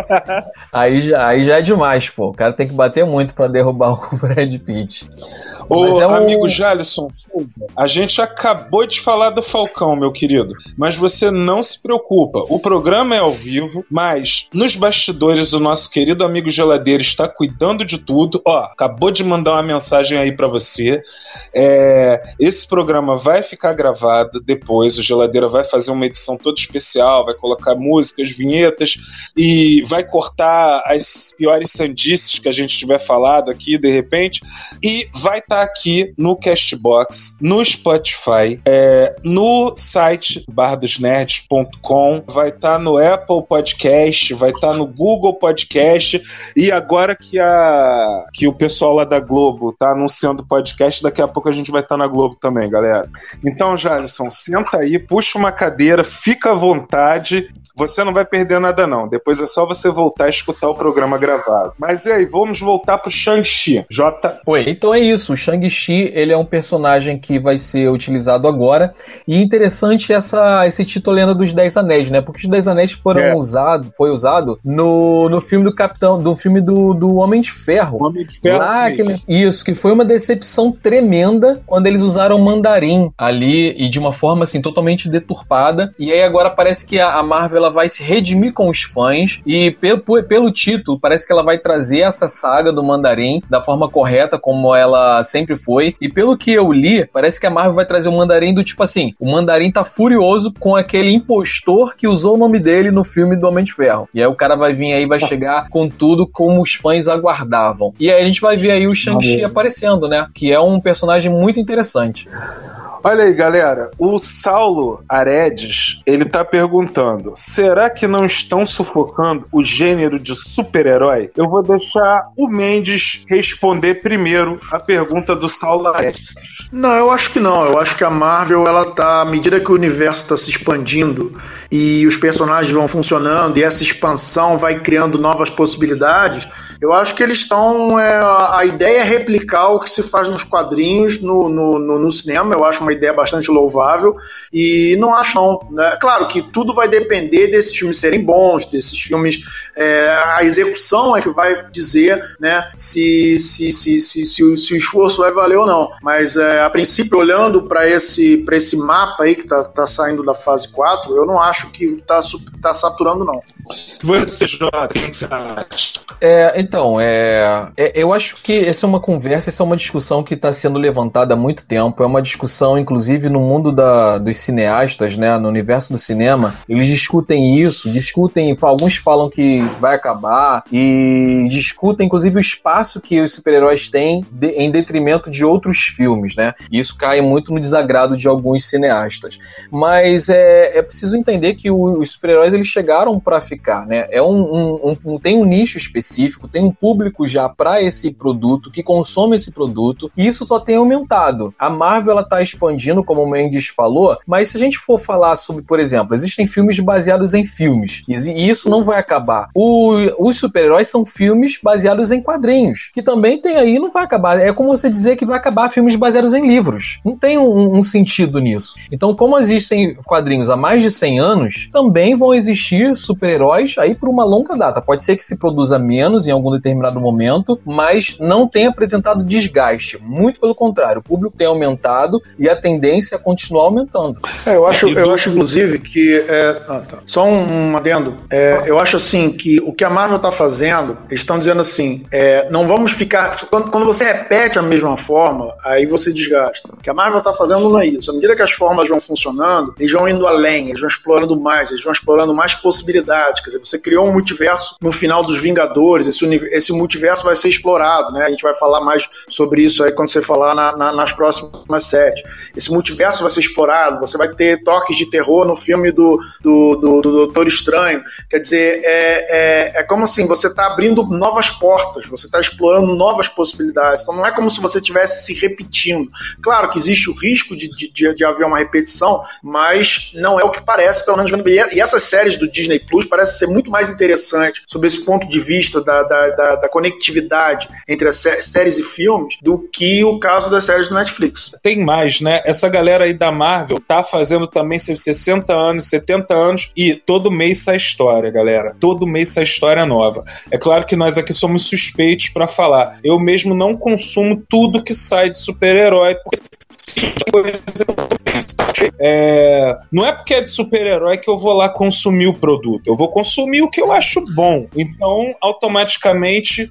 aí, já, aí já é demais, pô. O cara tem que bater muito para derrubar o Brad Pitt. Ô, é um... amigo Jalisson a gente acabou de falar do Falcão, meu querido. Mas você não se preocupa. O programa é ao vivo, mas nos bastidores o nosso querido amigo Geladeira está cuidando de tudo. Ó, acabou de mandar uma mensagem aí para você. É, esse programa vai ficar gravado depois. O Geladeira vai fazer uma edição toda especial, vai colocar músicas, vinhetas e vai cortar as piores sandices que a gente tiver falado aqui de repente. E vai estar tá aqui no Castbox, no Spotify, é, no site bardosnerds.com, vai estar tá no Apple Podcast, vai estar tá no Google Podcast e agora que a que o pessoal lá da Globo tá anunciando o podcast, daqui a pouco a gente vai estar tá na Globo também, galera. Então, Jalisson, senta aí, puxa uma cadeira, fica à vontade. Você não vai perder nada, não. Depois é só você voltar e escutar o programa gravado. Mas e aí, vamos voltar pro Shang-Chi. J. Oi, então é isso. O Shang-Chi, ele é um personagem que vai ser utilizado agora. E interessante essa, esse título Lenda dos Dez Anéis, né? Porque os Dez Anéis foram É. usados, foi usado no, no filme do Capitão, do filme do, do Homem de Ferro. Homem de Ferro Lá, aquele, isso, que foi uma decepção tremenda quando eles usaram mandarim ali e de uma forma assim totalmente deturpada. E aí agora parece que a, a Marvel ela vai se redimir com os fãs e pelo, pelo título parece que ela vai trazer essa saga do mandarim da forma correta como ela sempre foi. E pelo que eu li, parece que a Marvel vai trazer o mandarim do tipo assim, o mandarim tá furioso com aquele impostor que usou o nome dele no filme do Homem de Ferro. E aí o cara vai vir aí vai chegar com tudo como os fãs aguardavam. E aí a gente vai ver aí o Shang-Chi aparecendo, né? Que é um personagem muito interessante. Olha aí, galera. O Saulo Aredes, ele tá perguntando: será que não estão sufocando o gênero de super-herói? Eu vou deixar o Mendes responder primeiro a pergunta do Saulo Aredes. Não, eu acho que não. Eu acho que a Marvel, ela tá, à medida que o universo está se expandindo e os personagens vão funcionando e essa expansão vai criando novas possibilidades, eu acho que eles estão. é, a ideia é replicar o que se faz nos quadrinhos no, no, no- no cinema. Eu acho uma ideia bastante louvável e não acho não. Né? Claro que tudo vai depender desses filmes serem bons, desses filmes. é, a execução é que vai dizer né, se, se, se, se, se o, se o esforço vai valer ou não. Mas é, a princípio, olhando para esse, pra esse mapa aí que tá, tá saindo da fase 4, eu não acho que tá, su- tá saturando, não. Você, Jota, o que você acha? É, então, é, é- eu acho que essa é uma conversa, essa é uma discussão que está sendo levantada há muito tempo. É uma discussão, inclusive, no mundo da- dos cineastas, né, no universo do cinema. Eles discutem isso, discutem. Alguns falam que vai acabar e discutem, inclusive, o espaço que os super-heróis têm de- em detrimento de outros filmes, né? E isso cai muito no desagrado de alguns cineastas. Mas é, é preciso entender que o- os super-heróis eles chegaram para ficar, né? É um, um- um- tem um nicho específico, tem um público já para esse produto que consome esse produto e isso só tem aumentado. A Marvel ela tá expandindo, como o Mendes falou, mas se a gente for falar sobre, por exemplo, existem filmes baseados em filmes e e isso não vai acabar. O- os super-heróis são filmes baseados em quadrinhos, que também tem aí não vai acabar. É como você dizer que vai acabar filmes baseados em livros. Não tem um, um sentido nisso. Então, como existem quadrinhos há mais de 100 anos, também vão existir super-heróis aí por uma longa data. Pode ser que se produza menos em algum determinado momento, mas não tem apresentado desgaste. Muito pelo contrário, o público tem aumentado e a tendência é continuar aumentando. É, eu acho, eu acho inclusive que. é, ah, tá. Só um, um adendo. É, eu acho assim que o que a Marvel tá fazendo, eles estão dizendo assim: é, não vamos ficar. Quando, quando você repete a mesma fórmula, aí você desgasta. O que a Marvel tá fazendo não é isso. À medida que as fórmulas vão funcionando, eles vão indo além, eles vão explorando mais, eles vão explorando mais possibilidades. Quer dizer, você criou um multiverso no final dos Vingadores, esse, esse multiverso vai ser explorado, né? A gente vai falar mais sobre isso aí quando você falar na- na- nas próximas séries. Esse multiverso vai ser explorado, você vai ter toques de terror no filme do, do, do, do Doutor Estranho. Quer dizer, é, é, é como assim, você está abrindo novas portas, você está explorando novas possibilidades. Então não é como se você estivesse se repetindo. Claro que existe o risco de, de, de- haver uma repetição, mas não é o que parece, pelo menos. E essas séries do Disney Plus parecem ser muito mais interessantes sobre esse ponto de vista da, da, da, da conectividade entre as sé- séries e filmes do que o caso das séries do Netflix. Tem mais, né? Essa galera aí da Marvel tá fazendo também seus 60 anos, 70 anos e todo mês sai história, galera. Todo mês sai história nova. É claro que nós aqui somos suspeitos pra falar. Eu mesmo não consumo tudo que sai de super-herói, porque é, não é porque é de super-herói que eu vou lá consumir o produto. Eu vou consumir o que eu acho bom. Então, automaticamente,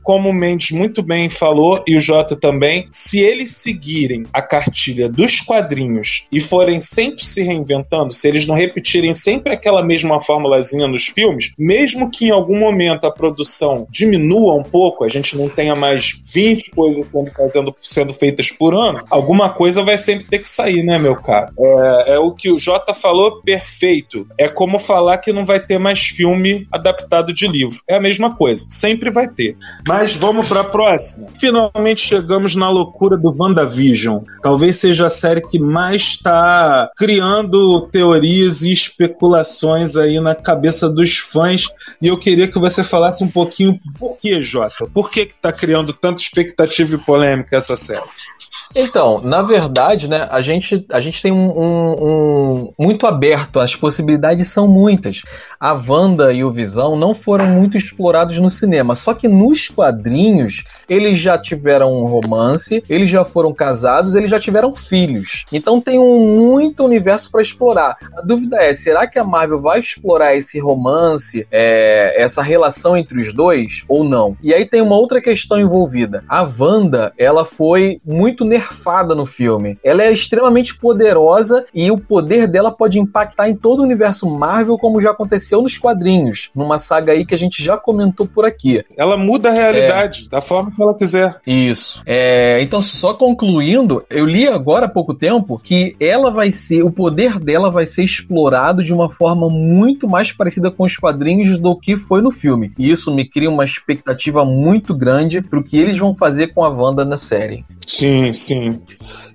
como o Mendes muito bem falou, e o Jota também, se eles seguirem a cartilha dos quadrinhos e forem sempre se reinventando, se eles não repetirem sempre aquela mesma formulazinha nos filmes, mesmo que em algum momento a produção diminua um pouco, a gente não tenha mais 20 coisas sendo, fazendo, sendo feitas por ano, alguma coisa vai sempre ter que sair, né, meu cara? É, é o que o Jota falou, perfeito. É como falar que não vai ter mais filme adaptado de livro. É a mesma coisa, sempre vai ter. Mas vamos para a próxima. Finalmente chegamos na loucura do WandaVision. Talvez seja a série que mais está criando teorias e especulações aí na cabeça dos fãs. E eu queria que você falasse um pouquinho por que, Jota? Por que está criando tanta expectativa e polêmica essa série? Então, na verdade, né, a gente, a gente tem um, um, um, muito aberto, as possibilidades são muitas. A Wanda e o Visão não foram muito explorados no cinema, só que nos quadrinhos eles já tiveram um romance, eles já foram casados, eles já tiveram filhos. Então tem um muito universo para explorar. A dúvida é, será que a Marvel vai explorar esse romance, é, essa relação entre os dois ou não? E aí tem uma outra questão envolvida. A Wanda, ela foi muito nervosa nerfada no filme. Ela é extremamente poderosa e o poder dela pode impactar em todo o universo Marvel, como já aconteceu nos quadrinhos, numa saga aí que a gente já comentou por aqui. Ela muda a realidade é... da forma que ela quiser. Isso. É... Então, só concluindo, eu li agora há pouco tempo que ela vai ser, o poder dela vai ser explorado de uma forma muito mais parecida com os quadrinhos do que foi no filme. E isso me cria uma expectativa muito grande pro que eles vão fazer com a Wanda na série. Sim, sim. Sim.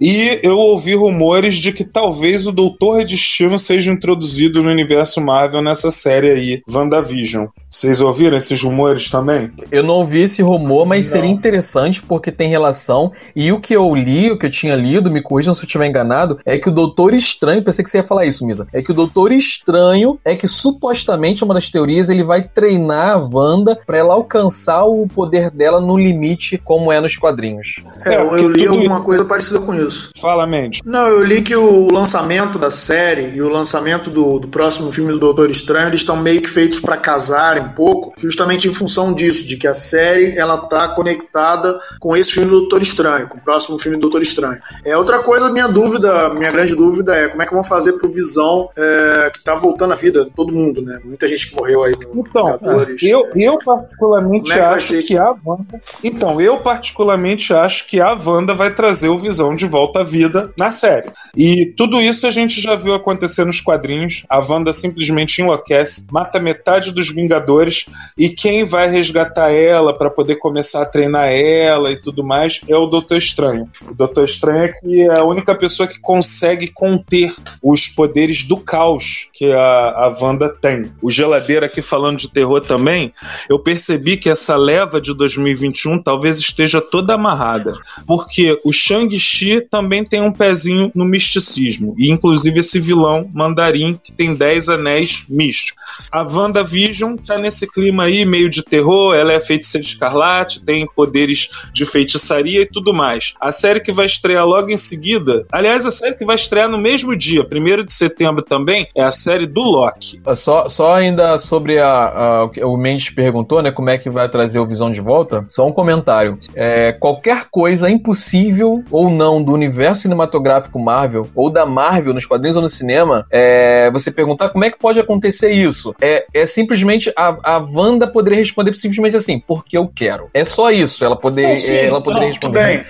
E eu ouvi rumores de que talvez o Doutor Destino seja introduzido no universo Marvel nessa série aí, WandaVision. Vocês ouviram esses rumores também? Eu não ouvi esse rumor, mas não. seria interessante porque tem relação. E o que eu li, o que eu tinha lido, me corrijam se eu estiver enganado, é que o Doutor Estranho, pensei que você ia falar isso, Misa, é que o Doutor Estranho é que supostamente, uma das teorias, ele vai treinar a Wanda para ela alcançar o poder dela no limite, como é nos quadrinhos. É, eu, eu li alguma coisa parecida com isso. Fala, Mendes. Não, eu li que o lançamento da série e o lançamento do, do próximo filme do Doutor Estranho, eles estão meio que feitos para casarem um pouco, justamente em função disso, de que a série ela tá conectada com esse filme do Doutor Estranho, com o próximo filme do Doutor Estranho. É outra coisa, minha dúvida, minha grande dúvida é como é que vão fazer pro Visão é, que tá voltando à vida, todo mundo, né? Muita gente que morreu aí no Então, eu, eu particularmente é acho que a Wanda. Então, eu particularmente acho que a Wanda vai trazer o Visão de volta à vida na série. E tudo isso a gente já viu acontecer nos quadrinhos. A Wanda simplesmente enlouquece, mata metade dos Vingadores e quem vai resgatar ela para poder começar a treinar ela e tudo mais é o Doutor Estranho. O Doutor Estranho é que é a única pessoa que consegue conter os poderes do caos que a, a Wanda tem. O Geladeira aqui falando de terror também, eu percebi que essa leva de 2021 talvez esteja toda amarrada. Porque o Shang-Chi também tem um pezinho no misticismo. E inclusive esse vilão, Mandarim, que tem 10 anéis místicos. A WandaVision tá nesse clima aí, meio de terror, ela é feiticeira escarlate, tem poderes de feitiçaria e tudo mais. A série que vai estrear logo em seguida, aliás, a série que vai estrear no mesmo dia, 1 de setembro também, é a série do Loki. Só, só ainda sobre a, a o Mendes perguntou, né, como é que vai trazer o Visão de volta, só um comentário. É, qualquer coisa impossível ou não do universo cinematográfico Marvel, ou da Marvel nos quadrinhos ou no cinema, é, você perguntar como é que pode acontecer isso. É, é simplesmente a, a Wanda poderia responder simplesmente assim, porque eu quero. É só isso. Ela, poder, sim, ela poderia não, responder.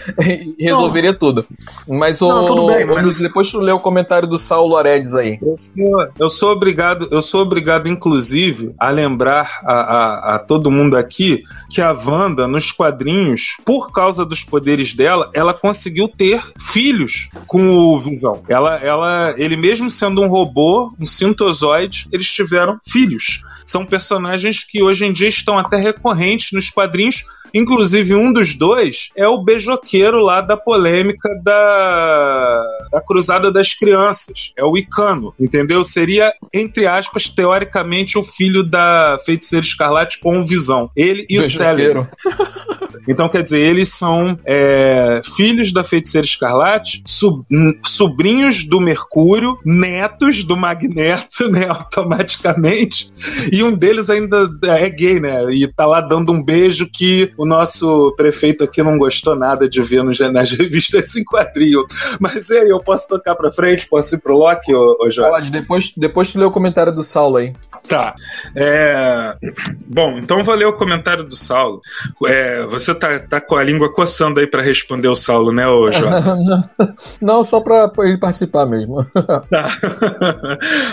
e resolveria não. tudo. Mas o. Não, bem, mas... Depois tu lê o comentário do Saulo Aredes aí. Eu sou, eu sou obrigado, eu sou obrigado, inclusive, a lembrar a, a, a todo mundo aqui que a Wanda, nos quadrinhos, por causa dos poderes dela, ela conseguiu ter filhos com o Visão. Ela, ela, ele mesmo sendo um robô, um sintozoide, eles tiveram filhos. São personagens que hoje em dia estão até recorrentes nos quadrinhos. Inclusive, um dos dois é o beijoqueiro lá da polêmica da, da Cruzada das Crianças. É o Icano, entendeu? Seria, entre aspas, teoricamente, o filho da Feiticeira Escarlate com Visão. Ele e o Celery. Então, quer dizer, eles são é, filhos da Feiticeira Escarlate, sub, sobrinhos do Mercúrio, netos do Magneto, né, automaticamente, e um deles ainda é gay, né, e tá lá dando um beijo que o nosso prefeito aqui não gostou nada de ver nos, nas revistas em quadril. Mas aí, eu posso tocar pra frente? Posso ir pro Loki, ô, ô Jorge? Depois, depois tu lê o comentário do Saulo aí. Tá. É... Bom, então vou ler o comentário do Saulo. É, você tá, tá com a língua coçando aí para responder o Saulo, né, ô Jorge? não, não, só pra ele participar mesmo. Tá.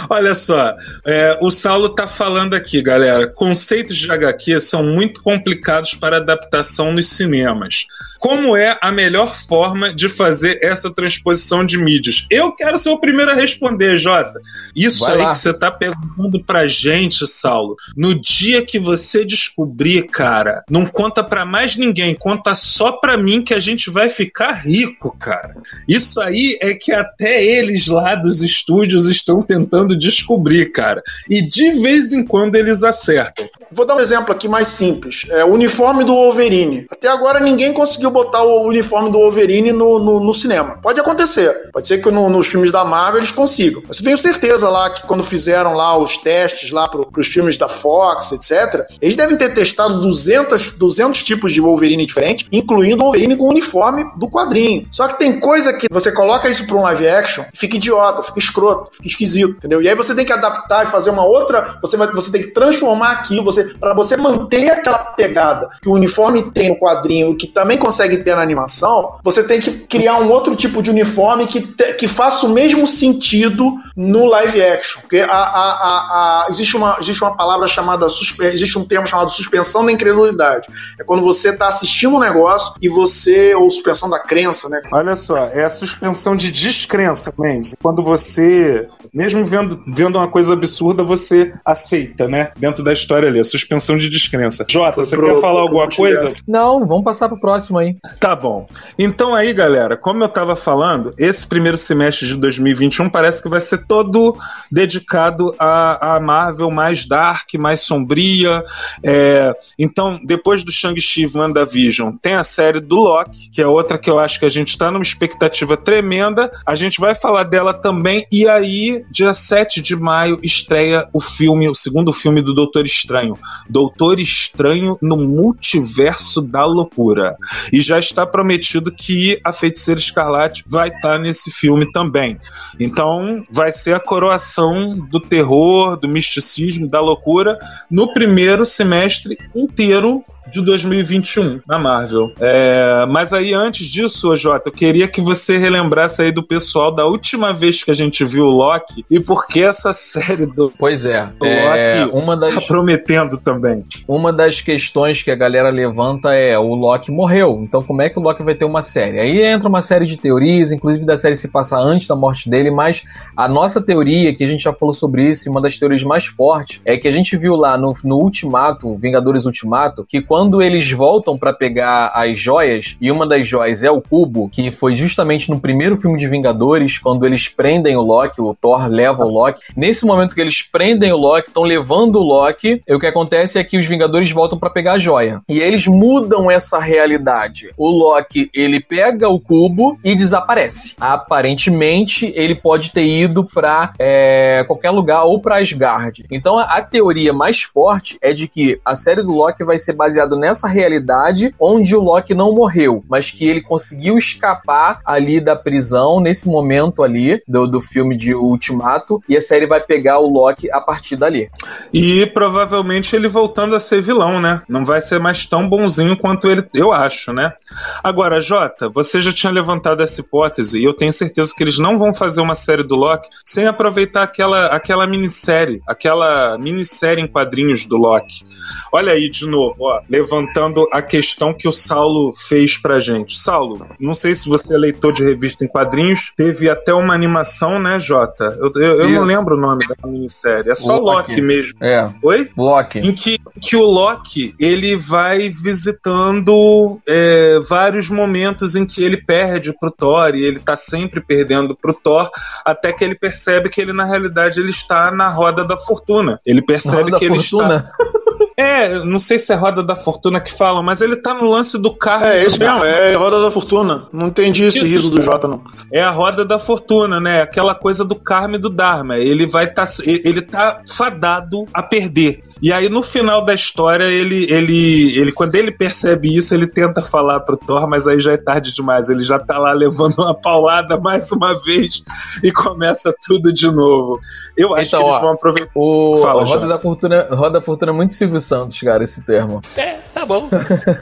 Olha só, é, o Saulo tá falando aqui, galera. Conceitos de HQ são muito complicados para adaptação nos cinemas. Como é a melhor forma de fazer essa transposição de mídias? Eu quero ser o primeiro a responder, Jota. Isso Vai aí lá. que você tá perguntando pra gente, Saulo. No dia que você descobrir, cara, não conta pra mais ninguém, conta só pra mim que a gente vai ficar rico, cara. Isso aí é que até eles lá dos estúdios estão tentando descobrir, cara. E de vez em quando eles acertam. Vou dar um exemplo aqui mais simples. É, o uniforme do Wolverine. Até agora ninguém conseguiu botar o uniforme do Wolverine no, no, no cinema. Pode acontecer. Pode ser que no- nos filmes da Marvel eles consigam. Mas eu tenho certeza lá que quando fizeram lá os testes lá pro, pros filmes da Fox, etc., eles devem ter testado 200, 200 tipos de Wolverine diferentes, incluindo o Wolverine com o uniforme do quadrinho. Só que tem coisa que você coloca isso pra um live action, fica idiota, fica escroto, fica esquisito, entendeu? E aí você tem que adaptar e fazer uma outra, você vai, você tem que transformar aquilo, você para você manter aquela pegada que o uniforme tem no quadrinho, que também consegue ter na animação, você tem que criar um outro tipo de uniforme que, te- que faça o mesmo sentido no live action. Porque a, a- a- existe, uma, existe uma palavra chamada, existe um termo chamado suspensão da incredulidade. É quando você está assistindo um negócio e você, ou suspensão da crença, né? Olha só, é a suspensão de descrença, Mendes. Quando você, mesmo vendo, vendo uma coisa absurda, você aceita, né? Dentro da história ali, a suspensão de descrença. Jota, Foi você pro- quer falar pro alguma coisa? Não, vamos passar pro próximo aí. Tá bom. Então aí, galera, como eu tava falando, esse primeiro semestre de 2021 parece que vai ser todo dedicado à, à Marvel mais dark, mais sombria. É, então, depois do Shang-Chi e WandaVision, tem a série do Loki, que é outra que eu acho que a gente tá numa expectativa tremenda. A gente vai falar dela também. E aí, dia 7 de maio, estreia o filme, o segundo filme do Doutor Estranho. Doutor Estranho no Multiverso da Loucura. E já está prometido que a Feiticeira Escarlate vai estar nesse filme também. Então, vai ser a coroação do terror, do misticismo, da loucura no primeiro semestre inteiro de 2021 na Marvel. É, mas aí, antes disso, Jota, eu queria que você relembrasse aí do pessoal da última vez que a gente viu o Loki e por que essa série do Pois é, O é Loki uma das tá prometendo também. uma das questões que a galera levanta é o Loki morreu, então como é que o Loki vai ter uma série? Aí entra uma série de teorias, inclusive da série se passar antes da morte dele, mas a nossa teoria, que a gente já falou sobre isso, e uma das teorias mais fortes, é que a gente viu lá no, no Ultimato, Vingadores Ultimato, que quando eles voltam pra pegar as joias, e uma das joias é o cubo, que foi justamente no primeiro filme de Vingadores, quando eles prendem o Loki, o Thor leva o Loki. Nesse momento que eles prendem o Loki, estão levando o Loki, o que acontece é que os Vingadores voltam pra pegar a joia. E eles mudam essa realidade. O Loki, ele pega o cubo e desaparece. Aparentemente, ele pode ter ido pra é, qualquer lugar ou pra Asgard. Então, a teoria mais forte é de que a série do Loki vai ser baseada nessa realidade onde o Loki não morreu, mas que ele conseguiu escapar ali da prisão nesse momento ali do, do filme de Ultimato e a série vai pegar o Loki a partir dali. E provavelmente ele voltando a ser vilão, né? Não vai ser mais tão bonzinho quanto ele, eu acho, né? Agora, Jota, você já tinha levantado essa hipótese e eu tenho certeza que eles não vão fazer uma série do Loki sem aproveitar aquela, aquela minissérie, aquela minissérie em quadrinhos do Loki. Olha aí de novo, ó, levantando a questão que o Saulo fez pra gente. Saulo, não sei se você é leitor de revista em quadrinhos, teve até uma animação, né, Jota? Eu, eu, eu não lembro o nome da minissérie, é só Loki. Loki mesmo. É, Oi? Loki. em que, que o Loki ele vai visitando é, vários momentos em que ele perde pro Thor e ele tá sempre perdendo pro Thor até que ele percebe que ele na realidade ele está na roda da fortuna ele percebe que ele está Fortuna. É, não sei se é Roda da Fortuna que fala, mas ele tá no lance do carro. É, isso mesmo, é Roda da Fortuna. Não entendi esse Isso. riso do Jota, não. É a roda da fortuna, né? Aquela coisa do karma e do dharma. Ele vai tá, ele tá fadado a perder. E aí no final da história, ele, ele, ele quando ele percebe isso, ele tenta falar pro Thor, mas aí já é tarde demais. Ele já tá lá levando uma paulada mais uma vez e começa tudo de novo. Eu acho Então, que eles ó, vão aproveitar. O Fala, Roda Jota. da Fortuna, Roda da Fortuna é muito Silvio Santos, cara, esse termo. É, tá bom.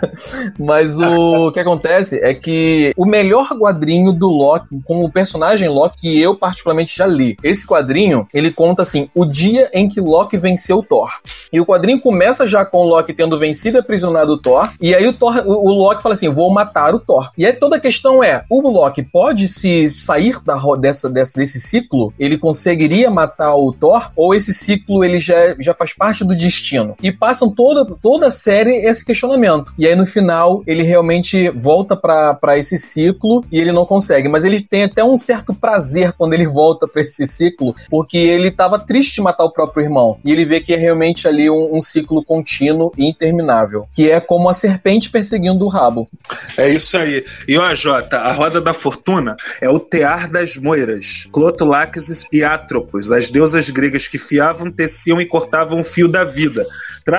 Mas o que acontece é que o melhor quadrinho do Loki, como o personagem Loki, que eu particularmente já li. Esse quadrinho, ele conta assim, o dia em que Loki venceu Thor. E o quadrinho começa já com o Loki tendo vencido e aprisionado o Thor. E aí o, Thor, o, o Loki fala assim: vou matar o Thor. E aí toda a questão é: o Loki pode se sair da, dessa, dessa, desse ciclo? Ele conseguiria matar o Thor? Ou esse ciclo ele já, já faz parte do destino? E passam toda, toda a série esse questionamento. E aí no final ele realmente volta pra esse ciclo e ele não consegue. Mas ele tem até um certo prazer quando ele volta pra esse ciclo, porque ele tava triste de matar o próprio irmão. E ele vê que é realmente ali um, um ciclo contínuo e interminável. Que é como a serpente perseguindo o rabo. É isso aí. E ó, Jota, a roda da fortuna é o tear das moiras, Clotolaxes e Atropos, as deusas gregas que fiavam, teciam e cortavam o fio da vida.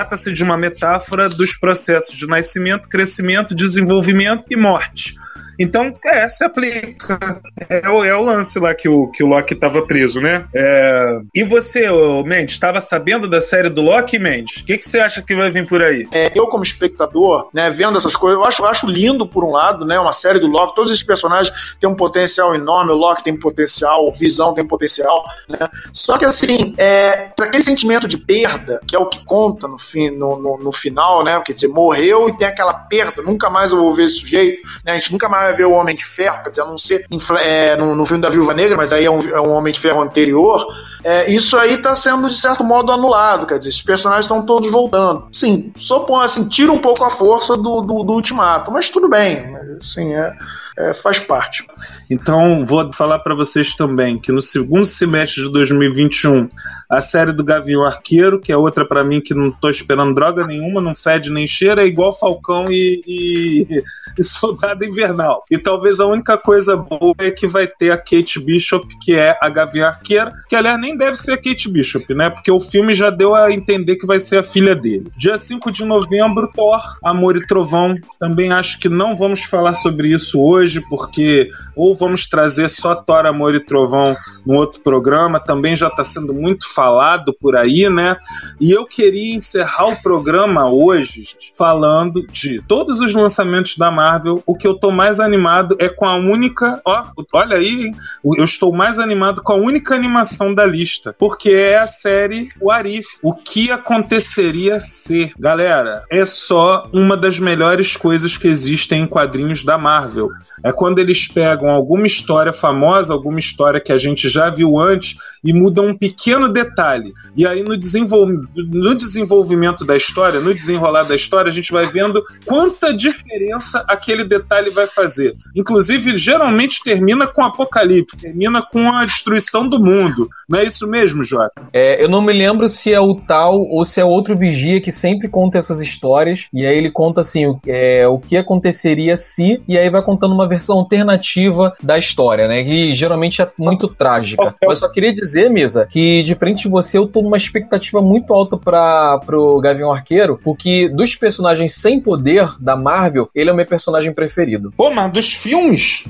Trata-se de uma metáfora dos processos de nascimento, crescimento, desenvolvimento e morte. Então, é, se aplica. É, o- é o lance lá que o, que o Loki estava preso, né? É, E você, Mendes, estava sabendo da série do Loki, Mendes? O que, que você acha que vai vir por aí? É, eu, como espectador, né, vendo essas coisas, eu acho, eu acho lindo, por um lado, né? Uma série do Loki, todos esses personagens têm um potencial enorme, o Loki tem potencial, o Visão tem potencial, né? Só que, assim, é, aquele sentimento de perda, que é o que conta no, fim, no, no, no final, né? Quer dizer, morreu e tem aquela perda, nunca mais eu vou ver esse sujeito, né? A gente nunca mais vai ver o Homem de Ferro, quer dizer, a não ser é, no, no filme da Viúva Negra, mas aí é um, é um Homem de Ferro anterior. É, isso aí está sendo, de certo modo, anulado. Quer dizer, esses personagens estão todos voltando. Sim, só assim, tira um pouco a força do, do, do ultimato, mas tudo bem. Assim, é, é, faz parte. Então, vou falar para vocês também que no segundo semestre de 2021, a série do Gavião Arqueiro, que é outra para mim que não tô esperando droga nenhuma, não fede nem cheira, é igual Falcão e, e- e Soldado Invernal. E talvez a única coisa boa é que vai ter a Kate Bishop, que é a Gavião Arqueira, que aliás nem deve ser a Kate Bishop, né? Porque o filme já deu a entender que vai ser a filha dele. Dia 5 de novembro, Thor, Amor e Trovão. Também acho que não vamos falar sobre isso hoje, porque ou vamos trazer só Thor, Amor e Trovão no outro programa, também já está sendo muito falado por aí, né? E eu queria encerrar o programa hoje falando de todos os lançamentos da Marvel. O que eu tô mais animado é com a única. Ó, olha aí, hein? eu estou mais animado com a única animação da lista, porque é a série O Arif. O que aconteceria se, galera, é só uma das melhores coisas que existem em quadrinhos da Marvel. É quando eles pegam alguma história famosa, alguma história que a gente já viu antes e mudam um pequeno detalhe. E aí no, desenvol... no desenvolvimento da história, no desenrolar da história, a gente vai vendo quanta diferença aquele detalhe vai fazer. Inclusive, geralmente termina com apocalipse, termina com a destruição do mundo. Não é isso mesmo, Jota? É, eu não me lembro se é o tal ou se é outro vigia que sempre conta essas histórias. E aí ele conta assim: o, é, o que aconteceria se. E aí vai contando uma versão alternativa da história, né? Que geralmente é muito trágica. Mas só queria dizer, Misa, que de frente de você eu tô numa expectativa muito alta para pro Gavião Arqueiro, porque dos personagens sem poder da Marvel, ele é o meu personagem preferido. Pô, mas dos filmes?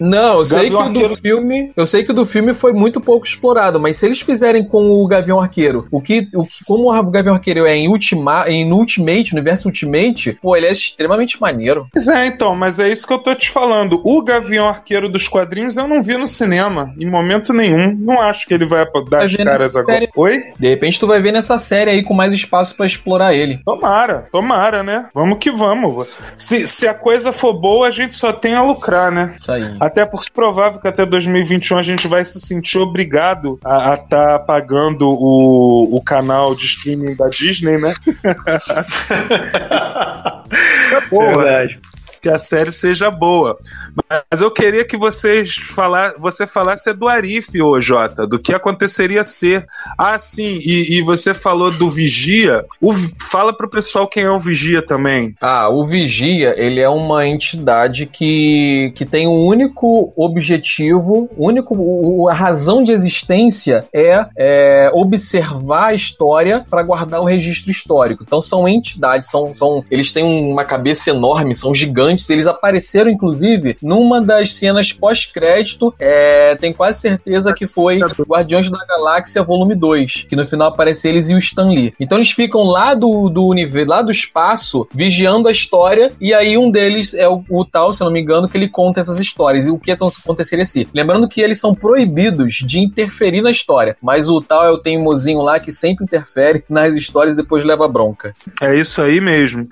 Não, eu sei que Gavião do Arqueiro- filme, eu sei que o do filme foi muito pouco explorado, mas se eles fizerem com o Gavião Arqueiro, o que, o que como o Gavião Arqueiro é em, Ultima, em Ultimate, no universo Ultimate, pô, ele é extremamente maneiro. Pois é, então, mas é isso que eu tô te falando. O Gavião Arqueiro dos quadrinhos eu não vi no cinema, em momento nenhum. Não acho que ele vai dar Vai as caras agora. série. Oi? De repente tu vai ver nessa série aí com mais espaço pra explorar ele. Tomara, tomara, né? Vamos que vamos. Se, se a coisa for boa, a gente só tem a lucrar, né? Isso aí. Até porque é provável que até 2021 a gente vai se sentir obrigado a estar tá pagando o, o canal de streaming da Disney, né? Boa. Verdade. Que a série seja boa. Mas eu queria que vocês falar, você falasse do Arif, ô Jota, do que aconteceria ser. Ah, sim, e, e você falou do Vigia. O, fala pro pessoal quem é o Vigia também. Ah, o Vigia, ele é uma entidade que, que tem um único objetivo, único, a razão de existência é, é observar a história para guardar o registro histórico. Então são entidades, são, são, eles têm uma cabeça enorme, são gigantes, eles apareceram inclusive numa das cenas pós-crédito, é, tem quase certeza que foi Guardiões da Galáxia Volume 2, que no final aparece eles e o Stan Lee. Então eles ficam lá do, do universo, lá do espaço, vigiando a história, e aí um deles é o, o tal, se não me engano, que ele conta essas histórias e o que aconteceria se. Lembrando que eles são proibidos de interferir na história, mas o tal é o teimosinho lá que sempre interfere nas histórias e depois leva bronca. É isso aí mesmo.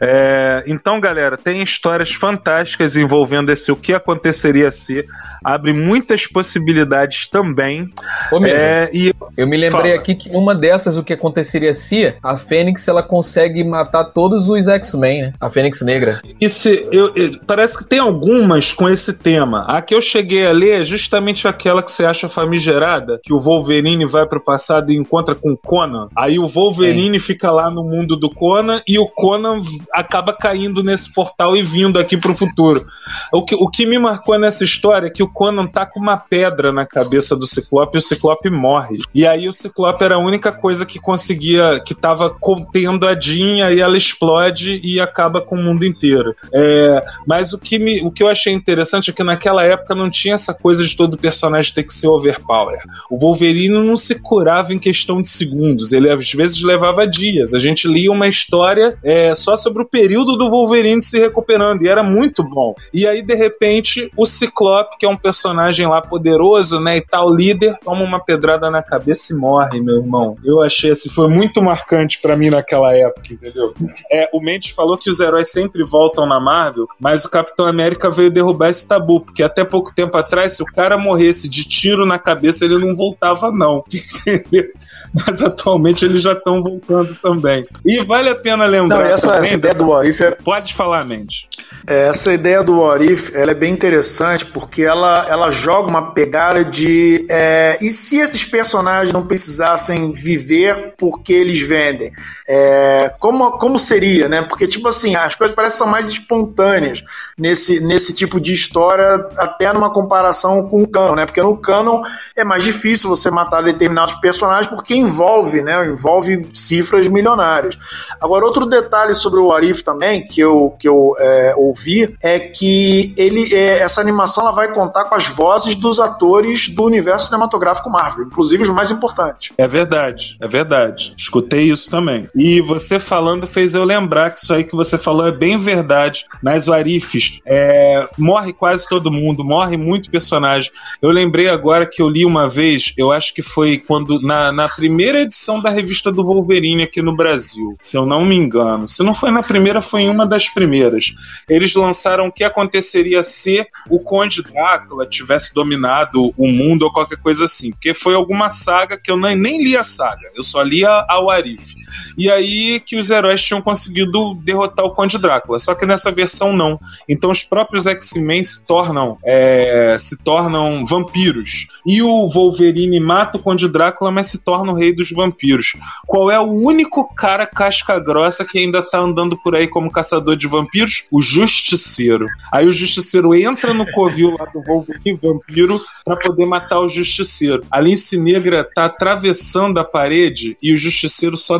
É, então, galera, tem histórias fantásticas envolvendo esse o que aconteceria se abre muitas possibilidades também. Ô, é, e eu me lembrei fala. aqui que uma dessas o que aconteceria se a Fênix ela consegue matar todos os X-Men, né? A Fênix Negra. Isso, eu, eu, parece que tem algumas com esse tema. A que eu cheguei a ler é justamente aquela que você acha famigerada, que o Wolverine vai pro passado e encontra com o Conan. Aí o Wolverine Sim. fica lá no mundo do Conan e o Conan acaba caindo nesse portal e vindo aqui pro futuro. O que, o que me marcou nessa história é que o Conan tá com uma pedra na cabeça do Ciclope e o Ciclope morre. E aí o Ciclope era a única coisa que conseguia, que tava contendo a Jean, e ela explode e acaba com o mundo inteiro. É, mas o que, me, o que eu achei interessante é que naquela época não tinha essa coisa de todo personagem ter que ser overpower. O Wolverine não se curava em questão de segundos, ele às vezes levava dias. A gente lia uma história é, só sobre o período do Wolverine se recuperando, e era muito bom. E aí, de repente, o Ciclope, que é um personagem lá poderoso, né, e tal, líder, toma uma pedrada na cabeça e morre, meu irmão. Eu achei assim, foi muito marcante para mim naquela época, entendeu? É, o Mendes falou que os heróis sempre voltam na Marvel, mas o Capitão América veio derrubar esse tabu, porque até pouco tempo atrás, se o cara morresse de tiro na cabeça, ele não voltava, não. Entendeu? Mas atualmente eles já estão voltando também. E vale a pena lembrar. Não, essa, essa ideia do What é... Pode falar, Mendes. É, essa ideia do What ela é bem interessante porque ela, ela joga uma pegada de é, e se esses personagens não precisassem viver porque eles vendem? É, como, como seria, né? Porque, tipo assim, as coisas parecem ser mais espontâneas nesse, nesse tipo de história, até numa comparação com o canon, né? Porque no canon é mais difícil você matar determinados personagens porque envolve, né? Envolve cifras milionárias. Agora, outro detalhe sobre o Arif também, que eu, que eu é, ouvi, é que ele, é, essa animação ela vai contar com as vozes dos atores do universo cinematográfico Marvel, inclusive os mais importantes. É verdade, é verdade. Escutei isso também. E você falando fez eu lembrar que isso aí que você falou é bem verdade. Nas Warifs, é, morre quase todo mundo, morre muito personagem. Eu lembrei agora que eu li uma vez, eu acho que foi quando na, na primeira edição da revista do Wolverine aqui no Brasil, se eu não me engano. Se não foi na primeira, foi em uma das primeiras. Eles lançaram o que aconteceria se o Conde Drácula tivesse dominado o mundo ou qualquer coisa assim. Porque foi alguma saga que eu nem, nem li a saga, eu só li a, a Warif. E aí que os heróis tinham conseguido derrotar o Conde Drácula. Só que nessa versão não. Então os próprios X-Men se tornam é, se tornam vampiros. E o Wolverine mata o Conde Drácula, mas se torna o rei dos vampiros. Qual é o único cara casca grossa que ainda tá andando por aí como caçador de vampiros? O Justiceiro. Aí o Justiceiro entra no covil lá do Wolverine vampiro para poder matar o Justiceiro. A Lince Negra tá atravessando a parede e o Justiceiro só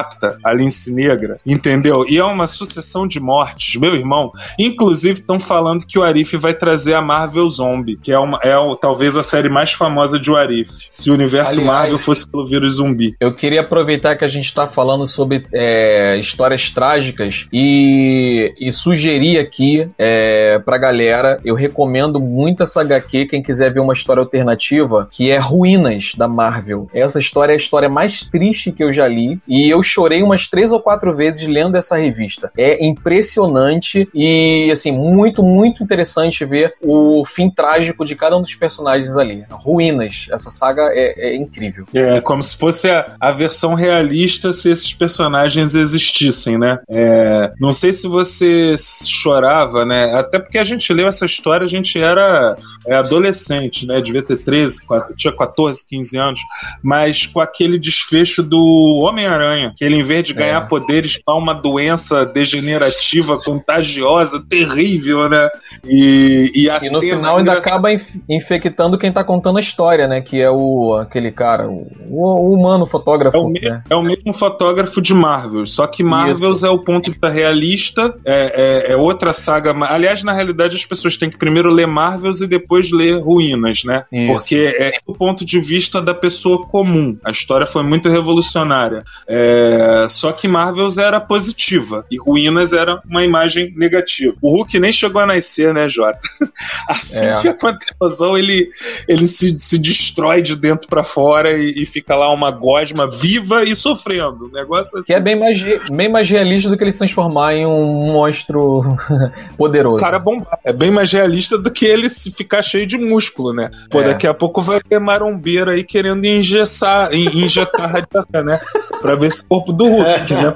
decapita a Lince Negra, entendeu? E é uma sucessão de mortes. Meu irmão, inclusive estão falando que o Arif vai trazer a Marvel Zombie, que é, uma, é talvez a série mais famosa de Arif. Se o universo Aliás, Marvel fosse pelo vírus zumbi. Eu queria aproveitar que a gente tá falando sobre é, histórias trágicas e, e sugerir aqui é, pra galera, eu recomendo muito essa HQ, quem quiser ver uma história alternativa, que é Ruínas, da Marvel. Essa história é a história mais triste que eu já li, e eu eu chorei umas três ou quatro vezes lendo essa revista. É impressionante e, assim, muito, muito interessante ver o fim trágico de cada um dos personagens ali. Ruínas. Essa saga é, é incrível. É como se fosse a, a, versão realista se esses personagens existissem, né? É, não sei se você chorava, né? Até porque a gente leu essa história, a gente era é, adolescente, né? Devia ter 13, 4, tinha 14, 15 anos, mas com aquele desfecho do Homem-Aranha, que ele, em vez de ganhar é. poderes, dá uma doença degenerativa, contagiosa, terrível, né? E, e, a e no final ainda acaba inf infectando quem tá contando a história, né? Que é o aquele cara, o, o humano fotógrafo. É o, né? é o, mesmo fotógrafo de Marvel, só que Marvel é o ponto da realista, é, é, é, outra saga. Aliás, na realidade, as pessoas têm que primeiro ler Marvels e depois ler Ruínas, né? Isso. Porque é o ponto de vista da pessoa comum. A história foi muito revolucionária. É, só que Marvels era positiva e Ruínas era uma imagem negativa. O Hulk nem chegou a nascer, né, Jota? assim é. que acontece, ele, ele se, se destrói de dentro para fora e, e, fica lá uma gosma viva e sofrendo. Um negócio assim. Que é bem mais, bem mais realista do que ele se transformar em um monstro poderoso. Cara, bom, é bem mais realista do que ele se ficar cheio de músculo, né? Pô, é. daqui a pouco vai ter marombeiro aí querendo engessar, injetar radiação, né? Pra ver esse corpo do Hulk, né?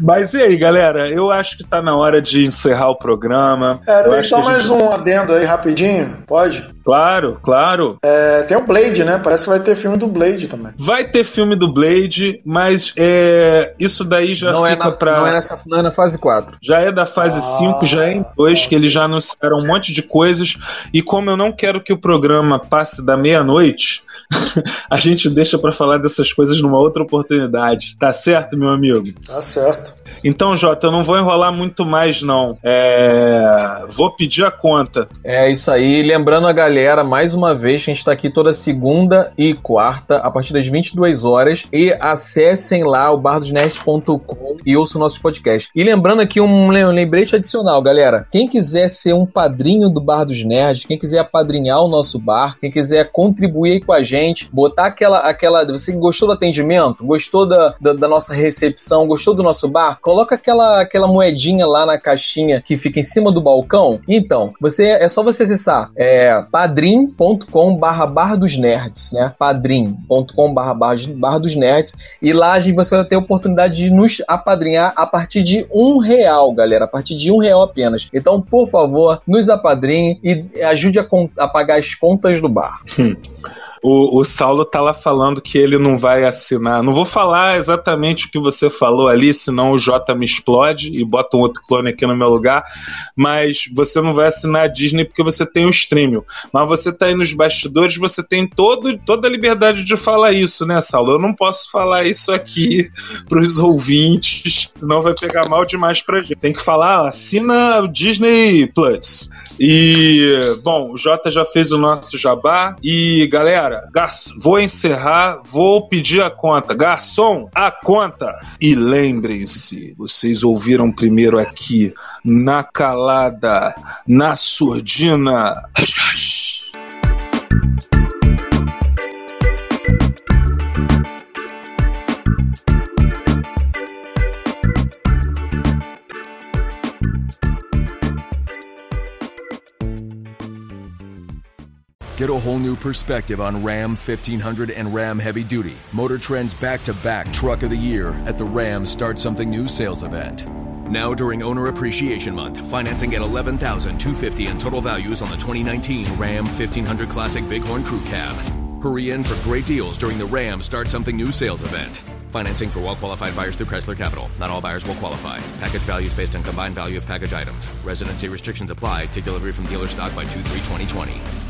Mas e aí, galera? Eu acho que tá na hora de encerrar o programa. É, tem só mais gente... um adendo aí rapidinho, pode? Claro, claro. É, tem o Blade, né? Parece que vai ter filme do Blade também. Vai ter filme do Blade, mas é, isso daí já não fica é na, pra. Não é, nessa, não é na fase 4. Já é da fase 5, ah, já é em 2, que eles já anunciaram um monte de coisas. E como eu não quero que o programa passe da meia-noite, a gente deixa para falar dessas coisas numa outra oportunidade. Tá certo, meu amigo? Tá certo. Então, Jota, eu não vou enrolar muito mais, não. É... Vou pedir a conta. É isso aí. Lembrando a galera, mais uma vez, que a gente tá aqui toda segunda e quarta, a partir das 22 horas. E acessem lá o bardosnerd.com e ouçam o nosso podcast. E lembrando aqui um lembrete adicional, galera. Quem quiser ser um padrinho do Bar dos Nerds, quem quiser apadrinhar o nosso bar, quem quiser contribuir com a gente, botar aquela. Aquela você gostou do atendimento? Gostou da, da, da nossa recepção? Gostou do nosso bar? Coloca aquela, aquela moedinha lá na caixinha que fica em cima do balcão. Então, você é só você acessar é, padrim.com barra dos nerds, né? padrim.com barra dos nerds e lá você vai ter a oportunidade de nos apadrinhar a partir de um real, galera, a partir de um real apenas. Então, por favor, nos apadrinhe e ajude a, a pagar as contas do bar. O, o Saulo tá lá falando que ele não vai assinar. Não vou falar exatamente o que você falou ali, senão o Jota me explode e bota um outro clone aqui no meu lugar. Mas você não vai assinar a Disney porque você tem o streaming. Mas você tá aí nos bastidores, você tem todo, toda a liberdade de falar isso, né, Saulo? Eu não posso falar isso aqui pros ouvintes, senão vai pegar mal demais pra gente. Tem que falar, assina o Disney Plus. E, bom, o Jota já fez o nosso jabá. E, galera, vou encerrar, vou pedir a conta. Garçom, a conta! E lembrem-se, vocês ouviram primeiro aqui, na calada, na surdina. Get a whole new perspective on Ram 1500 and Ram Heavy Duty, Motor Trend's back to back Truck of the Year at the Ram Start Something New sales event. Now during Owner Appreciation Month, financing at $11,250 in total values on the 2019 Ram 1500 Classic Bighorn Crew Cab. Hurry in for great deals during the Ram Start Something New sales event. Financing for well qualified buyers through Chrysler Capital. Not all buyers will qualify. Package values based on combined value of package items. Residency restrictions apply. Take delivery from dealer stock by 2 3 2020.